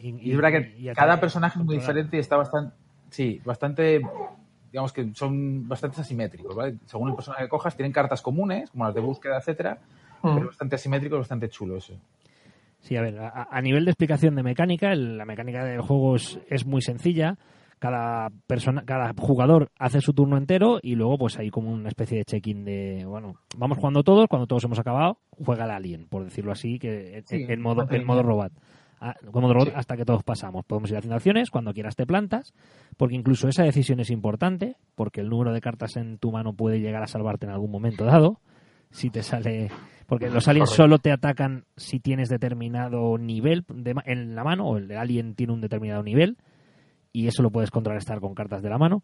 Y, es verdad que cada personaje es muy diferente y está bastante, sí, bastante, digamos que son bastante asimétricos, ¿vale? Según el personaje que cojas, tienen cartas comunes, como las de búsqueda, etcétera, mm. pero bastante asimétrico, bastante chulo eso. Sí, a ver, a, nivel de explicación de mecánica, la mecánica del juego es, muy sencilla. Cada persona, cada jugador hace su turno entero y luego pues hay como una especie de check-in de, bueno, vamos jugando todos, cuando todos hemos acabado, juega el alien, por decirlo así, que en, modo, en modo robot. Ah, hasta que todos pasamos. Podemos ir haciendo acciones, cuando quieras te plantas, porque incluso esa decisión es importante, porque el número de cartas en tu mano puede llegar a salvarte en algún momento dado. Si te sale. Porque los aliens solo te atacan si tienes determinado nivel en la mano, o el alien tiene un determinado nivel, y eso lo puedes contrarrestar con cartas de la mano.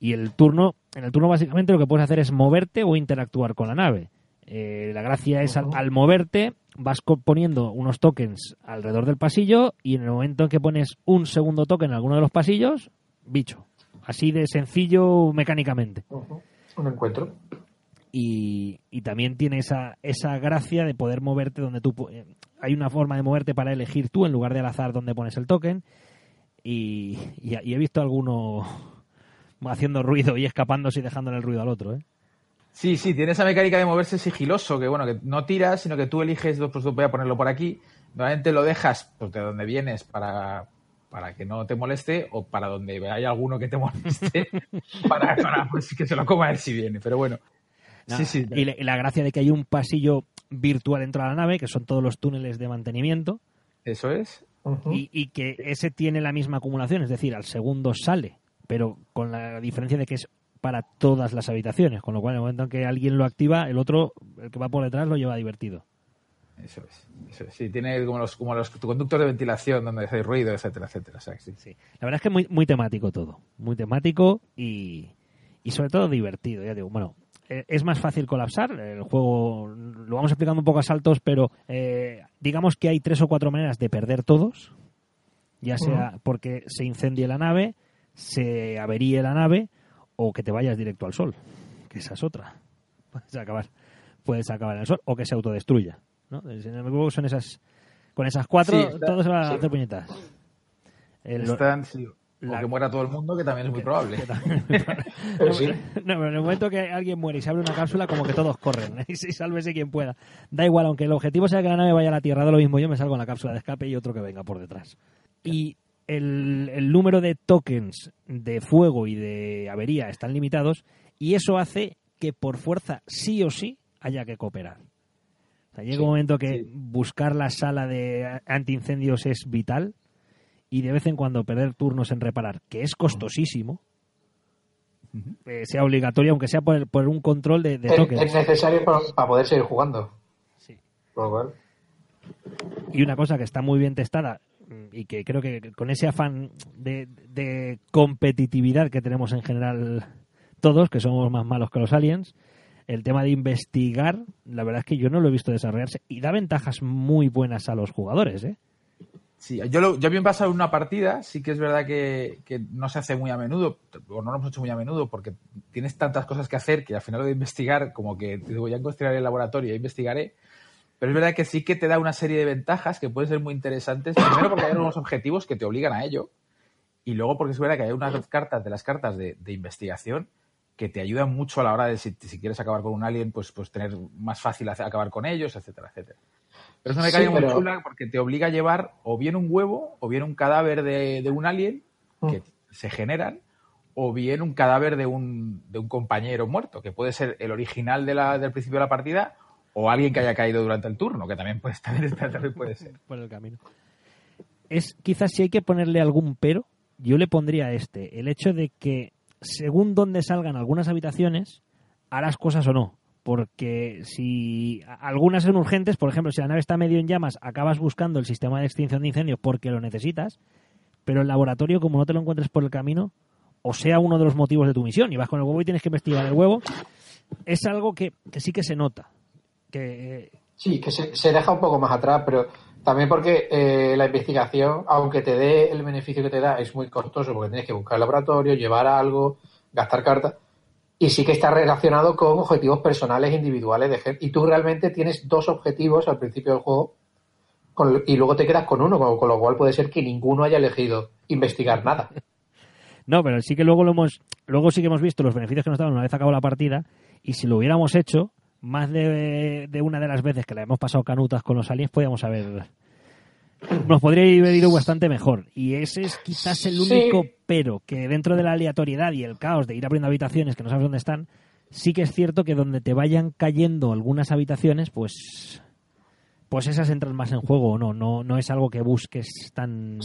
Y el turno, en el turno básicamente lo que puedes hacer es moverte o interactuar con la nave. Eh, la gracia es al, moverte vas poniendo unos tokens alrededor del pasillo y en el momento en que pones un segundo token en alguno de los pasillos, bicho. Así de sencillo mecánicamente. Un encuentro. Y, también tiene esa, esa gracia de poder moverte donde tú... Eh, hay una forma de moverte para elegir tú en lugar de al azar donde pones el token. Y, y he visto alguno haciendo ruido y escapándose y dejándole el ruido al otro, ¿eh? Sí, sí, tiene esa mecánica de moverse sigiloso, que bueno, que no tiras, sino que tú eliges, pues voy a ponerlo por aquí, normalmente lo dejas pues, de donde vienes para, para que no te moleste o para donde hay alguno que te moleste *laughs* para, pues, que se lo coma él si viene, pero bueno. sí, sí. Y, la, gracia de que hay un pasillo virtual dentro de la nave, que son todos los túneles de mantenimiento. Eso es. Y, y, que ese tiene la misma acumulación, es decir, al segundo sale, pero con la diferencia de que es para todas las habitaciones, con lo cual en el momento en que alguien lo activa, el otro, el que va por detrás, lo lleva divertido. Eso es, eso Sí, tiene como los, como los conductos de ventilación donde hace ruido, etcétera, etcétera. sí. sí. La verdad es que es muy, muy temático todo. Muy temático y, y sobre todo divertido. Ya digo, bueno, es más fácil colapsar. El juego lo vamos explicando un poco a saltos, pero eh, digamos que hay tres o cuatro maneras de perder todos. Ya sea porque se incendie la nave, se averíe la nave o que te vayas directo al sol, que esa es otra. *laughs* Puedes acabar, puedes acabar en el sol o que se autodestruya. ¿no? Son esas, con esas cuatro, todo se va a hacer puñetas. Están, o que muera todo el mundo, que también es muy probable. *laughs* *laughs* no, pero en el momento que alguien muere y se abre una cápsula, como que todos corren. *laughs* Y si sálvese quien pueda. Da igual, aunque el objetivo sea que la nave vaya a la Tierra, da lo mismo. Yo me salgo en la cápsula de escape y otro que venga por detrás. Y el, número de tokens de fuego y de avería están limitados y eso hace que por fuerza sí o sí haya que cooperar. llega un momento que buscar la sala de antiincendios es vital y de vez en cuando perder turnos en reparar, que es costosísimo, eh, sea obligatorio, aunque sea por, por un control de, tokens. Es necesario para, poder seguir jugando. Sí. Y una cosa que está muy bien testada, y que creo que con ese afán de, competitividad que tenemos en general todos, que somos más malos que los aliens, el tema de investigar, la verdad es que yo no lo he visto desarrollarse y da ventajas muy buenas a los jugadores, ¿eh? Sí, yo, lo, yo bien pasado una partida, sí que es verdad que, no se hace muy a menudo, o no lo hemos hecho muy a menudo, porque tienes tantas cosas que hacer que al final de investigar, como que digo, ya encontraré el laboratorio, ya investigaré, pero es verdad que sí que te da una serie de ventajas que pueden ser muy interesantes. Primero porque hay unos objetivos que te obligan a ello. Y luego porque es verdad que hay unas cartas de las cartas de, investigación que te ayudan mucho a la hora de si, quieres acabar con un alien, pues, pues tener más fácil acabar con ellos, etcétera, etcétera. Pero es una mecánica muy chula porque te obliga a llevar o bien un huevo o bien un cadáver de, un alien que mm. se generan o bien un cadáver de un, de un compañero muerto, que puede ser el original de la, del principio de la partida o alguien que haya caído durante el turno, que también puede estar, *laughs* también puede ser. Por el camino. Es quizás si hay que ponerle algún pero, yo le pondría este, el hecho de que según donde salgan algunas habitaciones, harás cosas o no. Porque si algunas son urgentes, por ejemplo, si la nave está medio en llamas, acabas buscando el sistema de extinción de incendios porque lo necesitas, pero el laboratorio, como no te lo encuentres por el camino, o sea uno de los motivos de tu misión, y vas con el huevo y tienes que investigar el huevo, es algo que, que sí que se nota. Que, Sí, que se, se deja un poco más atrás, pero también porque eh, la investigación, aunque te dé el beneficio que te da, es muy costoso porque tienes que buscar el laboratorio, llevar algo, gastar cartas. Y sí que está relacionado con objetivos personales individuales de gente. Y tú realmente tienes dos objetivos al principio del juego y luego te quedas con uno, con, con lo cual puede ser que ninguno haya elegido investigar nada. No, pero sí que luego lo hemos, luego sí que hemos visto los beneficios que nos daban una vez acabado la partida y si lo hubiéramos hecho más de, de una de las veces que la hemos pasado canutas con los aliens podíamos haber nos podría haber ido bastante mejor y ese es quizás el Sí. único pero que dentro de la aleatoriedad y el caos de ir abriendo habitaciones que no sabes dónde están sí que es cierto que donde te vayan cayendo algunas habitaciones pues pues esas entran más en juego o no no no es algo que busques tan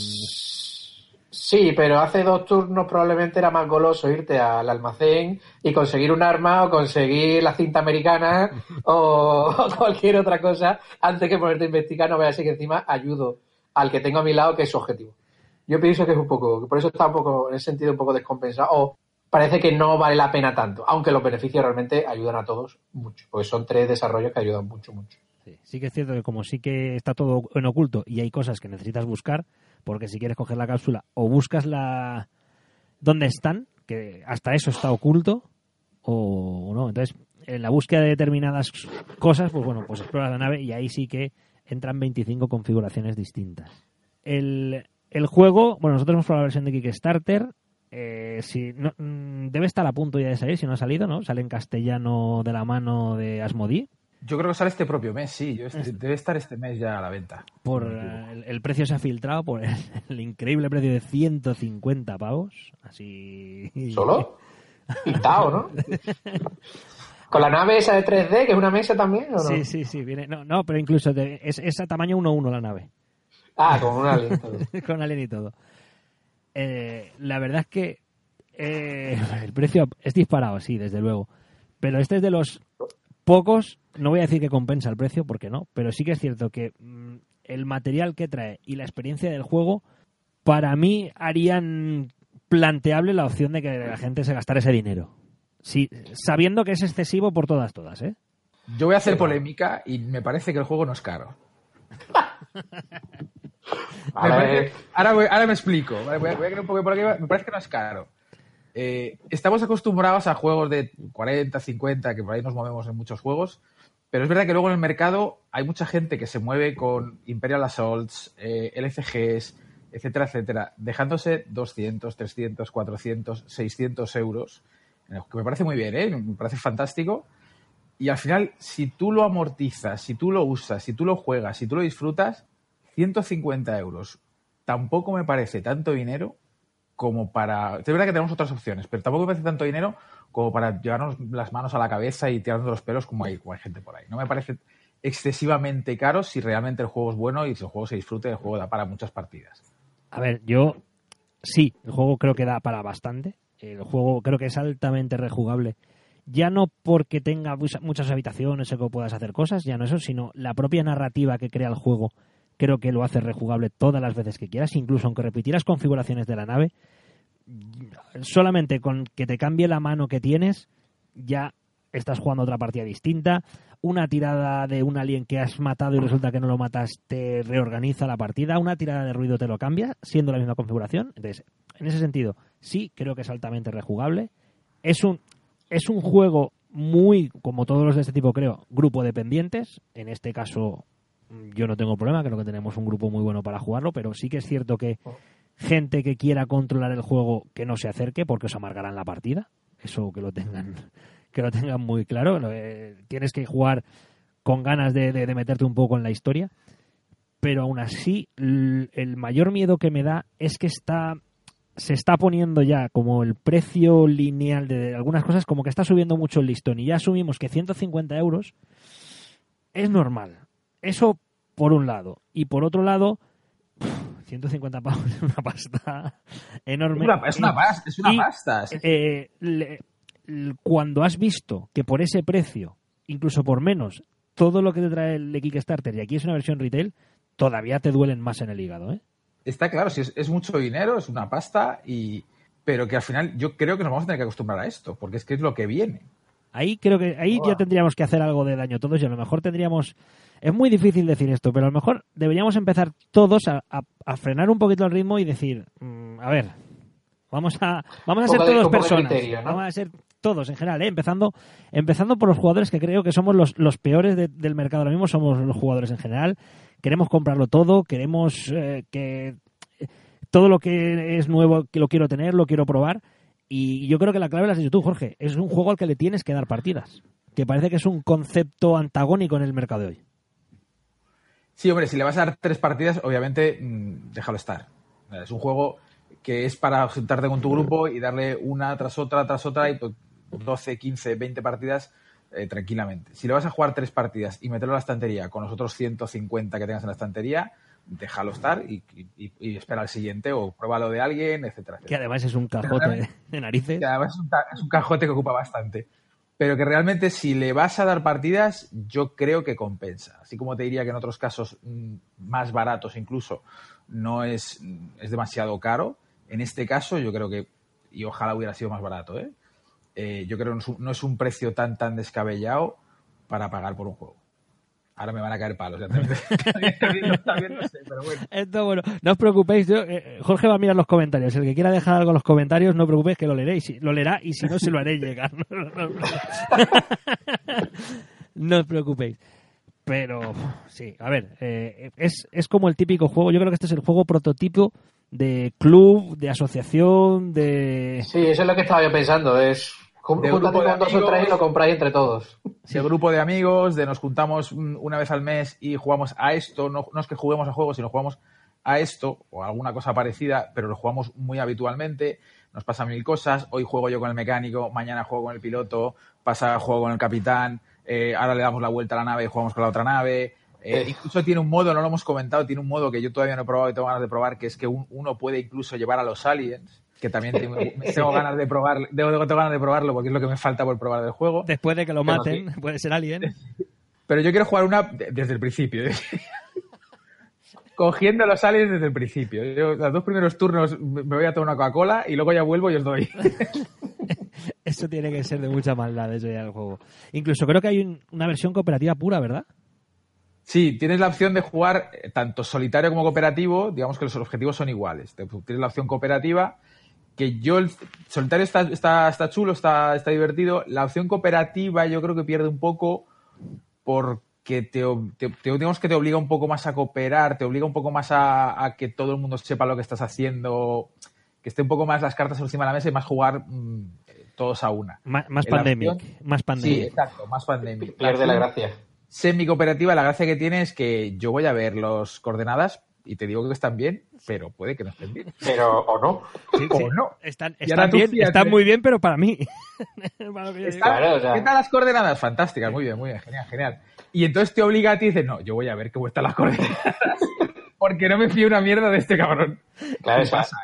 Sí, pero hace dos turnos probablemente era más goloso irte al almacén y conseguir un arma o conseguir la cinta americana *laughs* o, o *laughs* cualquier otra cosa antes que ponerte a investigar. No veas que encima ayudo al que tengo a mi lado que es su objetivo. Yo pienso que es un poco, por eso está un poco, en ese sentido, un poco descompensado. O parece que no vale la pena tanto, aunque los beneficios realmente ayudan a todos mucho, porque son tres desarrollos que ayudan mucho, mucho. Sí, sí que es cierto que como sí que está todo en oculto y hay cosas que necesitas buscar, porque si quieres coger la cápsula o buscas la dónde están, que hasta eso está oculto, o no. Entonces, en la búsqueda de determinadas cosas, pues bueno, pues exploras la nave y ahí sí que entran 25 configuraciones distintas. El, el juego, bueno, nosotros hemos probado la versión de Kickstarter. eh, si no, mm, debe estar a punto ya de salir, si no ha salido, ¿no? Sale en castellano de la mano de Asmodee. Yo creo que sale este propio mes, sí. Yo este- debe estar este mes ya a la venta. por No eh, el, el precio se ha filtrado por el, el increíble precio de 150 pavos así ¿Solo? *laughs* Pintado, ¿no? *laughs* Con la nave esa de 3D, que es una mesa también, ¿o no? sí sí sí viene no no pero incluso de- es, es a tamaño 1-1 la nave Ah, con una alien. *laughs* con alien y todo Eh, la verdad es que eh, *laughs* el precio es disparado sí desde luego pero este es de los pocos no voy a decir que compensa el precio porque no pero sí que es cierto que mm, el material que trae y la experiencia del juego para mí harían planteable la opción de que la gente se gastara ese dinero. Sí, sabiendo que es excesivo por todas, todas, ¿eh? Yo voy a hacer polémica y me parece que el juego no es caro. *laughs* Me Vale. parece- ahora, voy- ahora me explico. Vale, voy a- voy a un poco por aquí. Me parece que no es caro. Eh, estamos acostumbrados a juegos de 40, 50, que por ahí nos movemos en muchos juegos, pero es verdad que luego en el mercado hay mucha gente que se mueve con Imperial Assaults, eh, LCGs, etcétera, etcétera, dejándose 200, 300, 400, 600 euros, que me parece muy bien, ¿eh? me parece fantástico. Y al final, si tú lo amortizas, si tú lo usas, si tú lo juegas, si tú lo disfrutas, 150 euros tampoco me parece tanto dinero como para... Es verdad que tenemos otras opciones, pero tampoco me parece tanto dinero como para llevarnos las manos a la cabeza y tirarnos los pelos como hay, como hay gente por ahí. No me parece excesivamente caro si realmente el juego es bueno y si el juego se disfruta y el juego da para muchas partidas. A ver, yo sí, el juego creo que da para bastante. El juego creo que es altamente rejugable. Ya no porque tenga mucha- muchas habitaciones o que puedas hacer cosas, ya no eso, sino la propia narrativa que crea el juego creo que lo hace rejugable todas las veces que quieras, incluso aunque repitieras configuraciones de la nave, solamente con que te cambie la mano que tienes, ya estás jugando otra partida distinta. Una tirada de un alien que has matado y resulta que no lo matas te reorganiza la partida. Una tirada de ruido te lo cambia, siendo la misma configuración. Entonces, en ese sentido, sí, creo que es altamente rejugable. Es un, es un juego muy, como todos los de este tipo, creo, grupo dependientes. En este caso, yo no tengo problema, creo que tenemos un grupo muy bueno para jugarlo, pero sí que es cierto que gente que quiera controlar el juego que no se acerque porque os amargarán la partida. Eso que lo tengan, que lo tengan muy claro. Eh, tienes que jugar con ganas de, de- de meterte un poco en la historia. Pero aún así, el mayor miedo que me da es que está se está poniendo ya como el precio lineal de algunas cosas, como que está subiendo mucho el listón. Y ya asumimos que 150 euros es normal. Eso por un lado. Y por otro lado, 150 pavos *laughs* es una pasta enorme. Es una, es una pasta. Es una Y- pasta. Eh, le- cuando has visto que por ese precio, incluso por menos, todo lo que te trae el Kickstarter y aquí es una versión retail, todavía te duelen más en el hígado, ¿eh? Está claro, si es, es mucho dinero, es una pasta, y pero que al final yo creo que nos vamos a tener que acostumbrar a esto, porque es que es lo que viene. Ahí creo que ahí ya tendríamos que hacer algo de daño todos y a lo mejor tendríamos es muy difícil decir esto, pero a lo mejor deberíamos empezar todos a, a- a frenar un poquito el ritmo y decir, mm, a ver, vamos a vamos a ser todos personas, criterio, ¿no? vamos a ser todos en general, ¿eh? empezando empezando por los jugadores que creo que somos los, los peores de- del mercado ahora mismo, somos los jugadores en general, queremos comprarlo todo, queremos eh, que todo lo que es nuevo que lo quiero tener, lo quiero probar. Y yo creo que la clave la has dicho tú, Jorge. Es un juego al que le tienes que dar partidas. Que parece que es un concepto antagónico en el mercado de hoy. Sí, hombre, si le vas a dar tres partidas, obviamente mm, déjalo estar. Es un juego que es para juntarte con tu grupo y darle una tras otra, tras otra, y pues, 12, 15, 20 partidas eh, tranquilamente. Si le vas a jugar tres partidas y meterlo a la estantería con los otros 150 que tengas en la estantería, déjalo estar y, y- y espera al siguiente o pruébalo de alguien, etcétera, etcétera. Que además es un cajote de narices. Que además es un, ca- es un cajote que ocupa bastante. Pero que realmente si le vas a dar partidas, yo creo que compensa. Así como te diría que en otros casos mm, más baratos incluso no es, mm, es demasiado caro, en este caso yo creo que, y ojalá hubiera sido más barato, ¿eh? Eh, yo creo que no es, un, no es un precio tan tan descabellado para pagar por un juego. Ahora me van a caer palos. Ya también, también- también lo *laughs* sé, pero bueno. Esto, bueno, no os preocupéis. yo, eh, Jorge va a mirar los comentarios. El que quiera dejar algo en los comentarios, no os preocupéis que lo leeréis. Lo leerá y si no, se lo haré llegar. *laughs* No, no, no. *laughs* No os preocupéis. Pero, sí, a ver, eh, es, es como el típico juego. Yo creo que este es el juego prototipo de club, de asociación, de... Sí, eso es lo que estaba yo pensando. Es De grupo de con dos o tres y lo compráis entre todos. de grupo de amigos, de nos juntamos mm, una vez al mes y jugamos a esto, no, no es que juguemos a juegos, sino jugamos a esto o a alguna cosa parecida, pero lo jugamos muy habitualmente, nos pasan mil cosas, hoy juego yo con el mecánico, mañana juego con el piloto, pasa juego con el capitán, eh, ahora le damos la vuelta a la nave y jugamos con la otra nave. Eh, Eh. incluso tiene un modo, no lo hemos comentado, tiene un modo que yo todavía no he probado y tengo ganas de probar, que es que un- uno puede incluso llevar a los aliens, que también tengo, tengo ganas de probar, tengo, tengo ganas de probarlo porque es lo que me falta por probar del juego. Después de que lo maten, puede ser alguien. Pero yo quiero jugar una de- desde el principio. Cogiendo los aliens desde el principio. Yo, los dos primeros turnos me voy a tomar una Coca-Cola y luego ya vuelvo y os doy. *laughs* Eso tiene que ser de mucha maldad, eso ya el juego. Incluso creo que hay un- una versión cooperativa pura, ¿verdad? Sí, tienes la opción de jugar eh, tanto solitario como cooperativo. Digamos que los objetivos son iguales. Tienes la opción cooperativa, que yo el solitario está, está, está chulo, está, está divertido. La opción cooperativa yo creo que pierde un poco porque te, te- te- digamos que te obliga un poco más a cooperar, te obliga un poco más a, a que todo el mundo sepa lo que estás haciendo, que esté un poco más las cartas encima de la mesa y más jugar mm, todos a una. Más, más pandemic. opción- Más Sí, pandemic. exacto, más pandemia. Pierde la gracia. Semi-cooperativa, la gracia que tiene es que yo voy a ver las coordenadas y te digo que están bien, pero puede que no estén bien. Pero, o no. Sí, o sí. no. Están, están bien, fíjate. están muy bien, pero para mí. *laughs* Para lo que yo digo. Está- Claro, o sea- ¿Qué tal las coordenadas? Fantásticas, muy bien, muy bien, genial, genial. Y entonces te obliga a ti y dices, no, yo voy a ver cómo están las coordenadas. *laughs* Porque no me fío una mierda de este cabrón. Claro, ¿Qué pasa?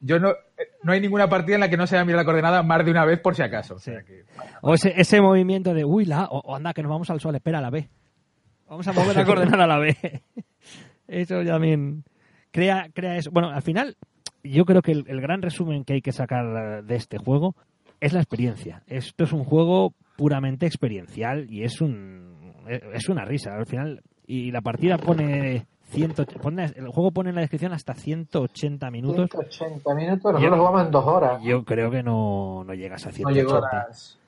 Yo no, no hay ninguna partida en la que no se haya mirado la coordenada más de una vez por si acaso. O sea que- O ese, ese movimiento de, uy, la, o, o anda, que nos vamos al sol, espera, la B. Vamos a mover la *laughs* coordenada a la B. Eso ya también crea, crea eso. Bueno, al final, yo creo que el, el gran resumen que hay que sacar eh, de este juego es la experiencia. Esto es un juego puramente experiencial y es un es una risa. Al final, y la partida pone, 100, pone el juego pone en la descripción hasta 180 minutos. 180 minutos, nosotros Yo- jugamos en dos horas. Yo creo que no, no llegas a no 180. llegó a las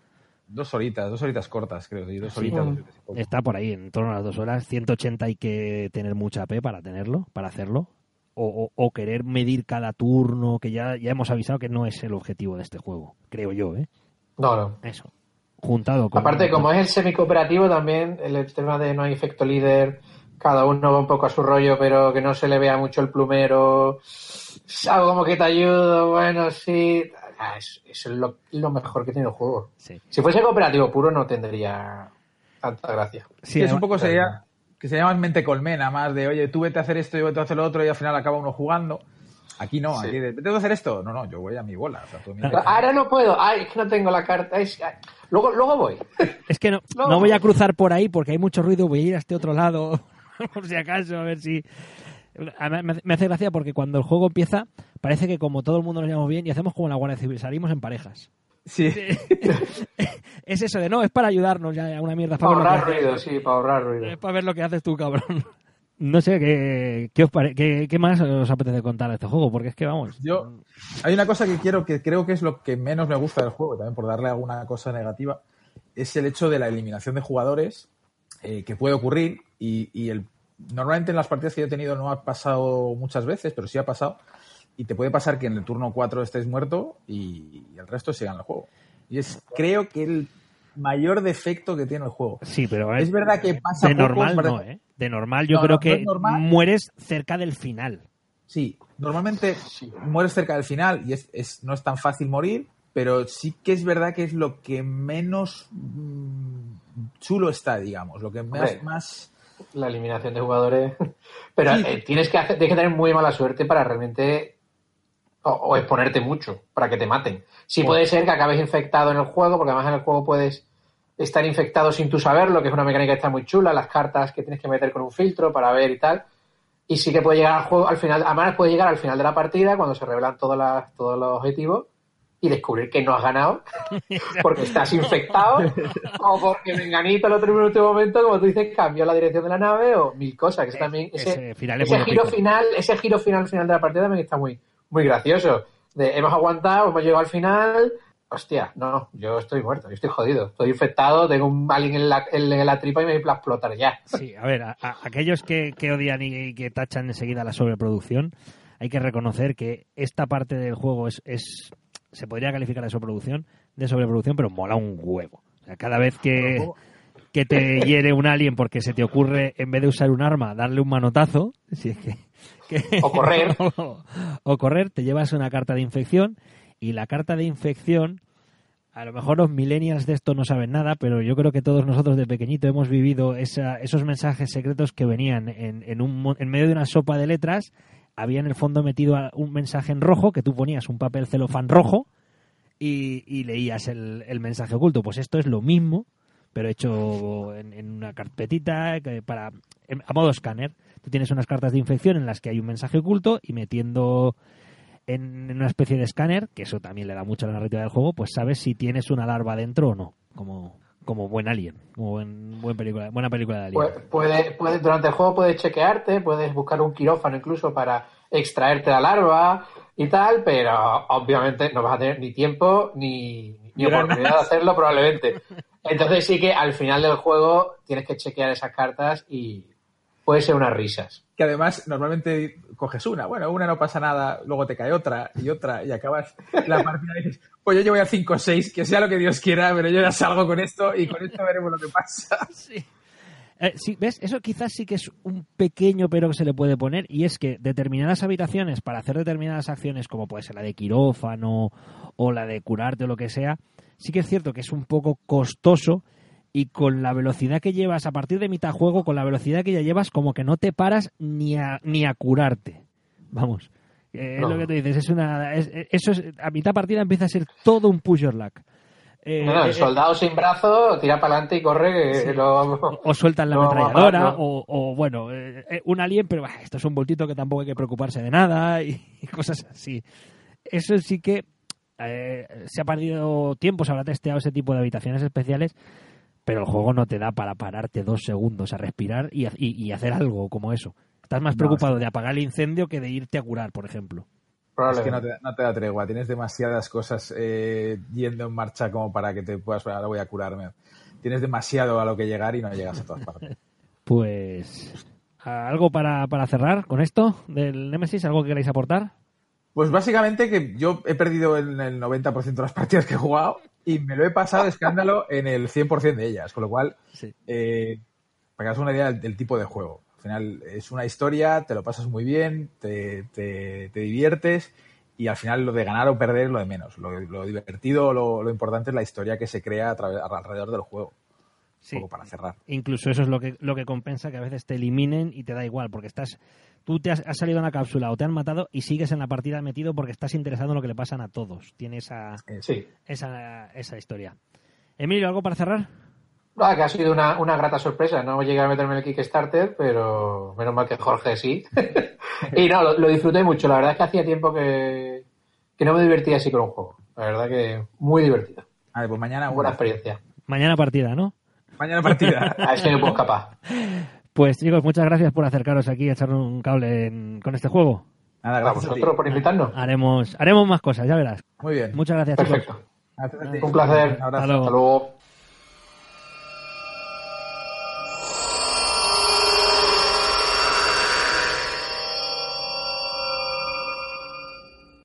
dos horitas, dos horitas cortas, creo. sí, Dos horitas. Dos. Está por ahí, en torno a las dos horas. 180 hay que tener mucha P para tenerlo, para hacerlo. O, o- o querer medir cada turno, que ya, ya hemos avisado que no es el objetivo de este juego, creo yo, ¿eh? No, no. Eso. Juntado con... Aparte, como es el semi-cooperativo, también el tema de no hay efecto líder, cada uno va un poco a su rollo, pero que no se le vea mucho el plumero. Algo como que te ayudo, bueno, sí. Ah, es- Eso es lo, lo mejor que tiene el juego. Sí. Si fuese cooperativo puro, no tendría tanta gracia. Sí, es un poco sería que se llama mente colmena, más de, oye, tú vete a hacer esto, yo vete a hacer lo otro, y al final acaba uno jugando. Aquí no, Sí. aquí de, vete a hacer esto. No, no, yo voy a mi bola. O sea, tú mira- *laughs* Ahora no puedo, ay, es que no tengo la carta. es- ay. Luego, luego voy. Es que no, *laughs* No. no voy a cruzar por ahí porque hay mucho ruido, voy a ir a este otro lado, *laughs* por si acaso, a ver si... Me hace- gracia porque cuando el juego empieza, parece que como todo el mundo nos llevamos bien y hacemos como la Guardia Civil, salimos en parejas. Sí. *laughs* es eso de no, es para ayudarnos ya, una mierda. Para lo ahorrar ruido, sí, para ahorrar ruido. Es para ver lo que haces tú, cabrón. No sé, ¿qué, qué, os pare- qué- qué más os apetece contar de este juego? Porque es que, vamos... Yo, hay una cosa que quiero, que creo que es lo que menos me gusta del juego, también por darle alguna cosa negativa, es el hecho de la eliminación de jugadores eh, que puede ocurrir y, y el, normalmente en las partidas que yo he tenido no ha pasado muchas veces, pero sí ha pasado y te puede pasar que en el turno 4 estés muerto y, y el resto sigan el juego. Y es, creo que el mayor defecto que tiene el juego. Sí, pero Es verdad que pasa de poco, normal verdad- no, ¿eh? De normal yo No, creo no, que normal. mueres cerca del final. Sí, normalmente mueres cerca del final y es, es- no es tan fácil morir, pero sí que es verdad que es lo que menos mm, chulo está, digamos, lo que más La eliminación de jugadores. *laughs* Pero Sí. eh, tienes, que hacer, tienes que tener muy mala suerte para realmente. O, o exponerte mucho para que te maten. Sí puede ser que acabes infectado en el juego, porque además en el juego puedes estar infectado sin tú saberlo, que es una mecánica que está muy chula, las cartas que tienes que meter con un filtro para ver y tal. Y sí que puede llegar al juego al final, además puede llegar al final de la partida cuando se revelan todas las, todos los objetivos y descubrir que no has ganado *laughs* porque estás infectado o porque Menganito el otro último momento, como tú dices, cambió la dirección de la nave o mil cosas. Que eso también, ese, ese final es ese giro final, ese giro final final de la partida también está muy, muy gracioso. De, hemos aguantado, hemos llegado al final. Hostia, no, yo estoy muerto, yo estoy jodido, estoy infectado, tengo un alien en la, en, en la tripa y me va a explotar ya. Sí, a ver, a, a- aquellos que, que odian y, y que tachan enseguida la sobreproducción, hay que reconocer que esta parte del juego es, es se podría calificar de sobreproducción, de sobreproducción, pero mola un huevo. O sea, cada vez que, que te *laughs* hiere un alien porque se te ocurre, en vez de usar un arma, darle un manotazo, si es que, que- O correr. *laughs* o, o correr, te llevas una carta de infección y la carta de infección, a lo mejor los millennials de esto no saben nada, pero yo creo que todos nosotros de pequeñito hemos vivido esa- esos mensajes secretos que venían en, en, un, en medio de una sopa de letras, había en el fondo metido un mensaje en rojo que tú ponías un papel celofán rojo y, leías el, mensaje oculto. Pues esto es lo mismo, pero hecho en, una carpetita para a modo escáner. Tú tienes unas cartas de infección en las que hay un mensaje oculto y metiendo en, en una especie de escáner, que eso también le da mucho a la narrativa del juego, pues sabes si tienes una larva dentro o no, como, como buen alien, como buen, buen película, buena película de alien. Puede, puede- puede- durante el juego puedes chequearte, puedes buscar un quirófano incluso para extraerte la larva y tal, pero obviamente no vas a tener ni tiempo ni, ni oportunidad de hacerlo probablemente. *laughs* Entonces sí que al final del juego tienes que chequear esas cartas y puede ser unas risas. que además normalmente coges una, bueno, una no pasa nada, luego te cae otra y otra y acabas la partida y dices, pues yo llevo ya 5 o 6, que sea lo que Dios quiera, pero yo ya salgo con esto y con esto veremos lo que pasa. *laughs* Eh, sí, ¿ves? Eso quizás sí que es un pequeño pero que se le puede poner y es que determinadas habitaciones para hacer determinadas acciones como puede ser la de quirófano o la de curarte o lo que sea, sí que es cierto que es un poco costoso y con la velocidad que llevas a partir de mitad juego, con la velocidad que ya llevas, como que no te paras ni a, ni a curarte. Vamos. Eh, No. Es lo que tú dices, es una, es- eso es, a mitad partida empieza a ser todo un push your luck. Eh, No, no, el eh, soldado sin brazo tira para adelante y corre, Sí. lo o sueltan la ametralladora, o, o, bueno, eh, eh, un alien, pero bah, esto es un voltito que tampoco hay que preocuparse de nada y, y cosas así. Eso sí que eh, se ha perdido tiempo, se habrá testeado ese tipo de habitaciones especiales, pero el juego no te da para pararte dos segundos a respirar y, y- y hacer algo como eso. Estás más No, preocupado de apagar el incendio que de irte a curar, por ejemplo. Es que no probablemente. te, no te da tregua, tienes demasiadas cosas eh, yendo en marcha como para que te puedas, ahora voy a curarme. Tienes demasiado a lo que llegar y no llegas a todas partes. *laughs* Pues, ¿algo para, para cerrar con esto del Nemesis? ¿Algo que queráis aportar? Pues básicamente que yo he perdido en el 90% de las partidas que he jugado y me lo he pasado de escándalo en el 100% de ellas, con lo cual, Sí. eh, para que hagas una idea del, del tipo de juego. Al final es una historia, te lo pasas muy bien, te, te- te diviertes y al final lo de ganar o perder es lo de menos. Lo, lo divertido, lo, lo importante es la historia que se crea a través- alrededor del juego. Sí. Un poco para cerrar. Incluso eso es lo que, lo que compensa que a veces te eliminen y te da igual, porque estás tú te has, has salido en la cápsula o te han matado y sigues en la partida metido porque estás interesado en lo que le pasan a todos. Tiene esa, Sí. esa, esa historia. Emilio, ¿algo para cerrar? Ah, que ha sido una, una grata sorpresa. No llegué a meterme en el Kickstarter, pero menos mal que Jorge sí. *laughs* y no, lo, lo disfruté mucho. La verdad es que hacía tiempo que, que no me divertía así con un juego. La verdad que muy divertido. Vale, pues mañana Buena una. experiencia. Mañana partida, ¿no? Mañana partida. *laughs* A ver si me puedo escapar. *laughs* Pues chicos, muchas gracias por acercaros aquí a echar un cable en- con este juego. Nada, gracias a vosotros por invitarnos. Haremos, haremos más cosas, ya verás. Muy bien. Muchas gracias, chicos. Perfecto. Un placer. Un abrazo. Hasta luego. Hasta luego.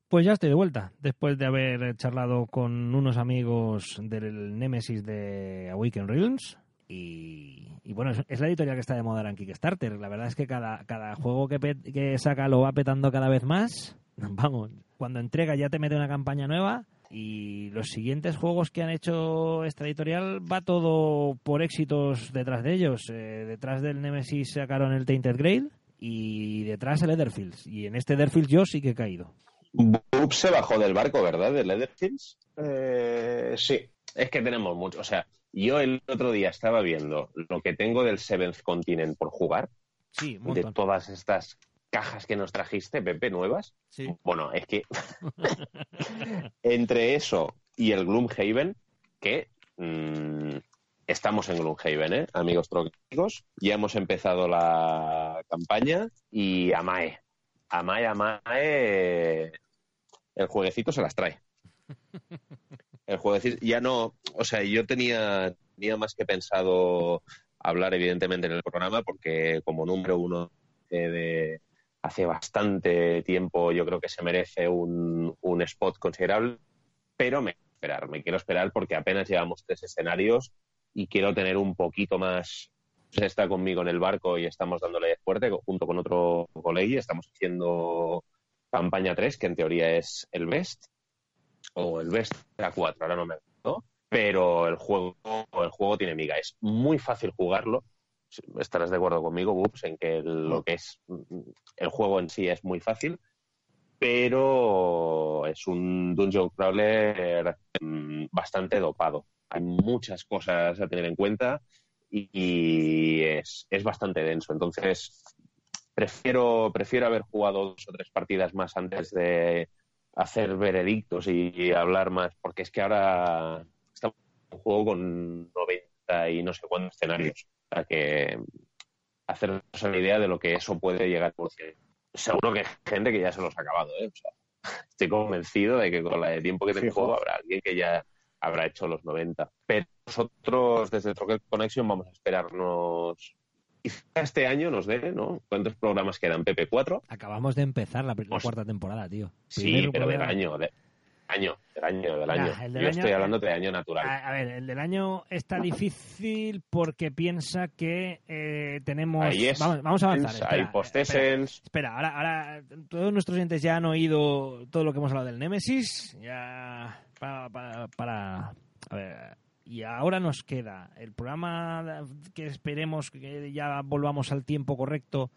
Pues ya estoy de vuelta, después de haber charlado con unos amigos del Nemesis de Awaken Realms. Y, y bueno, es, es la editorial que está de moda ahora en Kickstarter. La verdad es que cada, cada juego que, que saca lo va petando cada vez más. *laughs* Vamos, cuando entrega ya te mete una campaña nueva. Y los siguientes juegos que han hecho esta editorial va todo por éxitos detrás de ellos. Eh, detrás del Nemesis sacaron el Tainted Grail y detrás el Etherfields. Y en este Etherfields yo sí que he caído. Boop se bajó del barco, ¿verdad? De Leatherfields. Eh, sí, Es que tenemos mucho. O sea, yo el otro día estaba viendo lo que tengo del Seventh Continent por jugar, Sí, un de todas estas cajas que nos trajiste, Pepe, nuevas. Sí. Bueno, es que *laughs* entre eso y el Gloomhaven, que mm, estamos en Gloomhaven, ¿eh? amigos troquicos, ya hemos empezado la campaña y Amae, Amae, Amae, el jueguecito se las trae. *laughs* El jueguecito ya no, o sea, yo tenía, tenía más que pensado hablar evidentemente en el programa porque como número uno de- hace bastante tiempo yo creo que se merece un, un spot considerable, pero me quiero esperar, me quiero esperar porque apenas llevamos tres escenarios y quiero tener un poquito más. Está conmigo en el barco y estamos dándole fuerte junto con otro colegio. Estamos haciendo campaña 3, que en teoría es el best, o el best era 4, ahora no me acuerdo. Pero el juego, el juego tiene miga. Es muy fácil jugarlo. Estarás de acuerdo conmigo, Boops, en que lo que es el juego en sí es muy fácil, pero es un dungeon crawler mm, bastante dopado. Hay muchas cosas a tener en cuenta y es, es bastante denso. Entonces, prefiero, prefiero haber jugado dos o tres partidas más antes de hacer veredictos y, hablar más, porque es que ahora estamos en un juego con 90 y no sé cuántos escenarios. O sea que hacernos una idea de lo que eso puede llegar a. Seguro que hay gente que ya se los ha acabado, ¿eh? O sea, estoy convencido de que con la de tiempo que tengo juego habrá alguien que ya habrá hecho los 90. Pero nosotros desde Troquet Connection vamos a esperarnos. Quizá este año nos dé, ¿no? ¿Cuántos programas quedan? PP4. Acabamos de empezar la, cuarta temporada, tío. Sí, pero del año, de- año, del año, del año. el del Yo año- estoy hablando de año natural. A, a ver, el del año está *laughs* difícil porque piensa que eh, tenemos. Ahí es. Vamos, vamos a avanzar. Hay espera, espera, espera, ahora, ahora todos nuestros oyentes ya han oído todo lo que hemos hablado del Nemesis. Ya. Para. para, para- a ver. Y ahora nos queda el programa que esperemos que ya volvamos al tiempo correcto.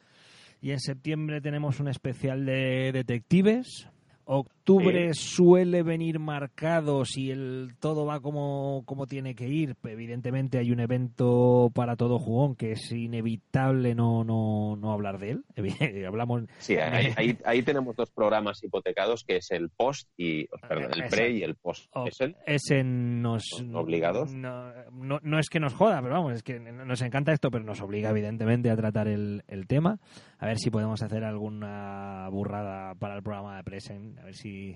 Y en septiembre tenemos un especial de detectives. Octubre suele venir marcado si el todo va como, como tiene que ir. Evidentemente hay un evento para todo jugón que es inevitable no, no, no hablar de él. *laughs* Hablamos Sí, ahí, ahí- ahí tenemos dos programas hipotecados que es el post y perdón, el pre y el post. O- Es el- ese nos ¿Son obligados? No, no, no es que nos joda, pero vamos, es que nos encanta esto, pero nos obliga evidentemente a tratar el, el tema. A ver si podemos hacer alguna burrada para el programa de Present, a ver si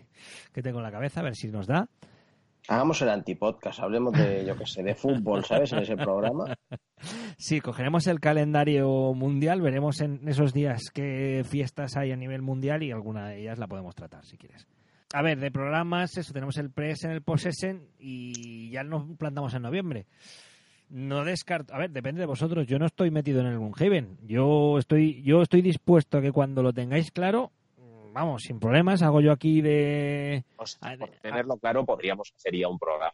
qué tengo en la cabeza, a ver si nos da. hagamos el antipodcast, hablemos de, yo qué sé, de fútbol, ¿sabes? En ese programa. *laughs* Sí, cogeremos el calendario mundial, veremos en esos días qué fiestas hay a nivel mundial y alguna de ellas la podemos tratar si quieres. A ver, de programas, eso, tenemos el Presen, el Possesen y ya nos plantamos en noviembre. No descarto, a ver, depende de vosotros. Yo no estoy metido en el Gloomhaven. Yo estoy, yo estoy dispuesto a que cuando lo tengáis claro, vamos, sin problemas, hago yo aquí de, por de- tenerlo claro, podríamos hacer ya un programa.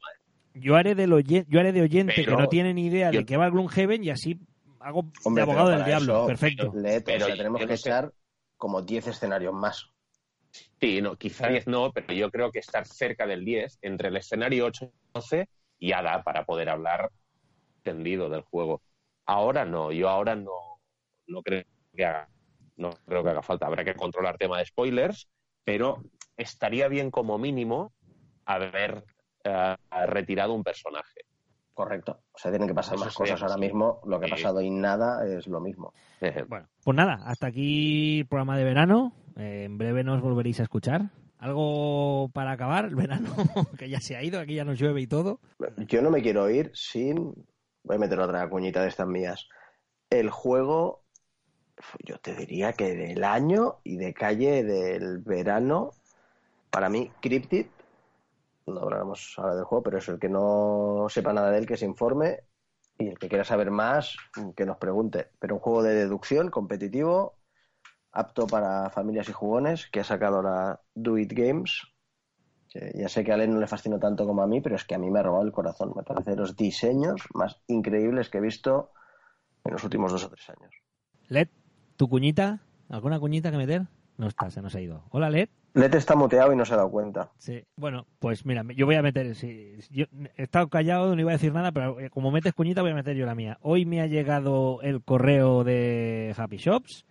yo haré del oye- yo haré de oyente Pero que no tiene ni idea yo- de qué va el Gloomhaven y así hago Hombre, de abogado del diablo. eso, Perfecto. Pero o sea, tenemos que no sé. echar como 10 escenarios más. Sí, no, quizá 10 no, pero yo creo que estar cerca del 10, entre el escenario 8 y 12, ya da para poder hablar tendido del juego. Ahora no, yo ahora no, no creo que haga, no creo que haga falta. Habrá que controlar tema de spoilers, pero estaría bien como mínimo haber eh, retirado un personaje. Correcto. O sea, tienen que pasar Eso más cosas ahora mismo. Lo que ha pasado y nada es lo mismo. Bueno, pues nada, hasta aquí el programa de verano. Eh, en breve nos volveréis a escuchar. ¿Algo para acabar el verano? *laughs* que ya se ha ido, aquí ya nos llueve y todo. Yo no me quiero ir sin. Voy a meter otra cuñita de estas mías. El juego, yo te diría que del año y de calle del verano, para mí, Cryptid, no hablaremos ahora del juego, pero es el que no sepa nada de él, que se informe, y el que quiera saber más, que nos pregunte. Pero un juego de deducción competitivo, apto para familias y jugones, que ha sacado la Do It Games, ya sé que a Len no le fascinó tanto como a mí, pero es que a mí me ha robado el corazón. Me parece de los diseños más increíbles que he visto en los últimos dos o tres años. Led, ¿tu cuñita? ¿Alguna cuñita que meter? No está, se nos ha ido. Hola, Led. Lete está muteado y no se ha dado cuenta. Sí. Bueno, pues mira, yo voy a meter. sí, yo he estado callado, no iba a decir nada, pero eh, como metes cuñita, voy a meter yo la mía. Hoy me ha llegado el correo de Happy Shops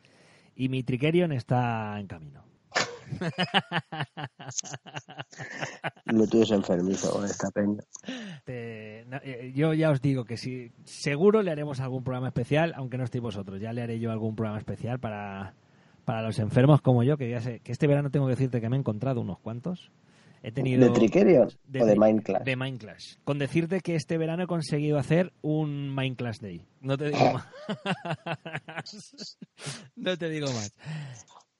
y mi Trickerion está en camino. Lo tuyo es enfermizo con esta peña. No, eh, yo ya os digo que sí, seguro le haremos algún programa especial, aunque no estéis vosotros. Ya le haré yo algún programa especial para, para los enfermos como yo, que ya sé que este verano tengo que decirte que me he encontrado unos cuantos. He tenido ¿De Trickerion o de Minecraft? De Minecraft. Con decirte que este verano he conseguido hacer un Minecraft Day. No te digo *laughs* más. *laughs* no te digo más.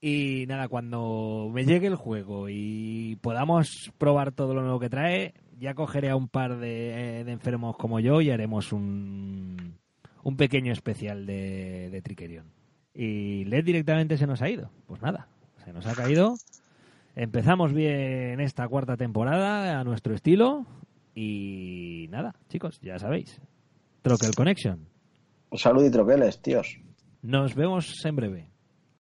Y nada, cuando me llegue el juego y podamos probar todo lo nuevo que trae, ya cogeré a un par de, de enfermos como yo y haremos un, un pequeño especial de, de Trickerion. Y LED directamente se nos ha ido. Pues nada, se nos ha caído. Empezamos bien esta cuarta temporada a nuestro estilo. Y nada, chicos, ya sabéis. Troquel Connection. Un saludo y troqueles, tíos. Nos vemos en breve.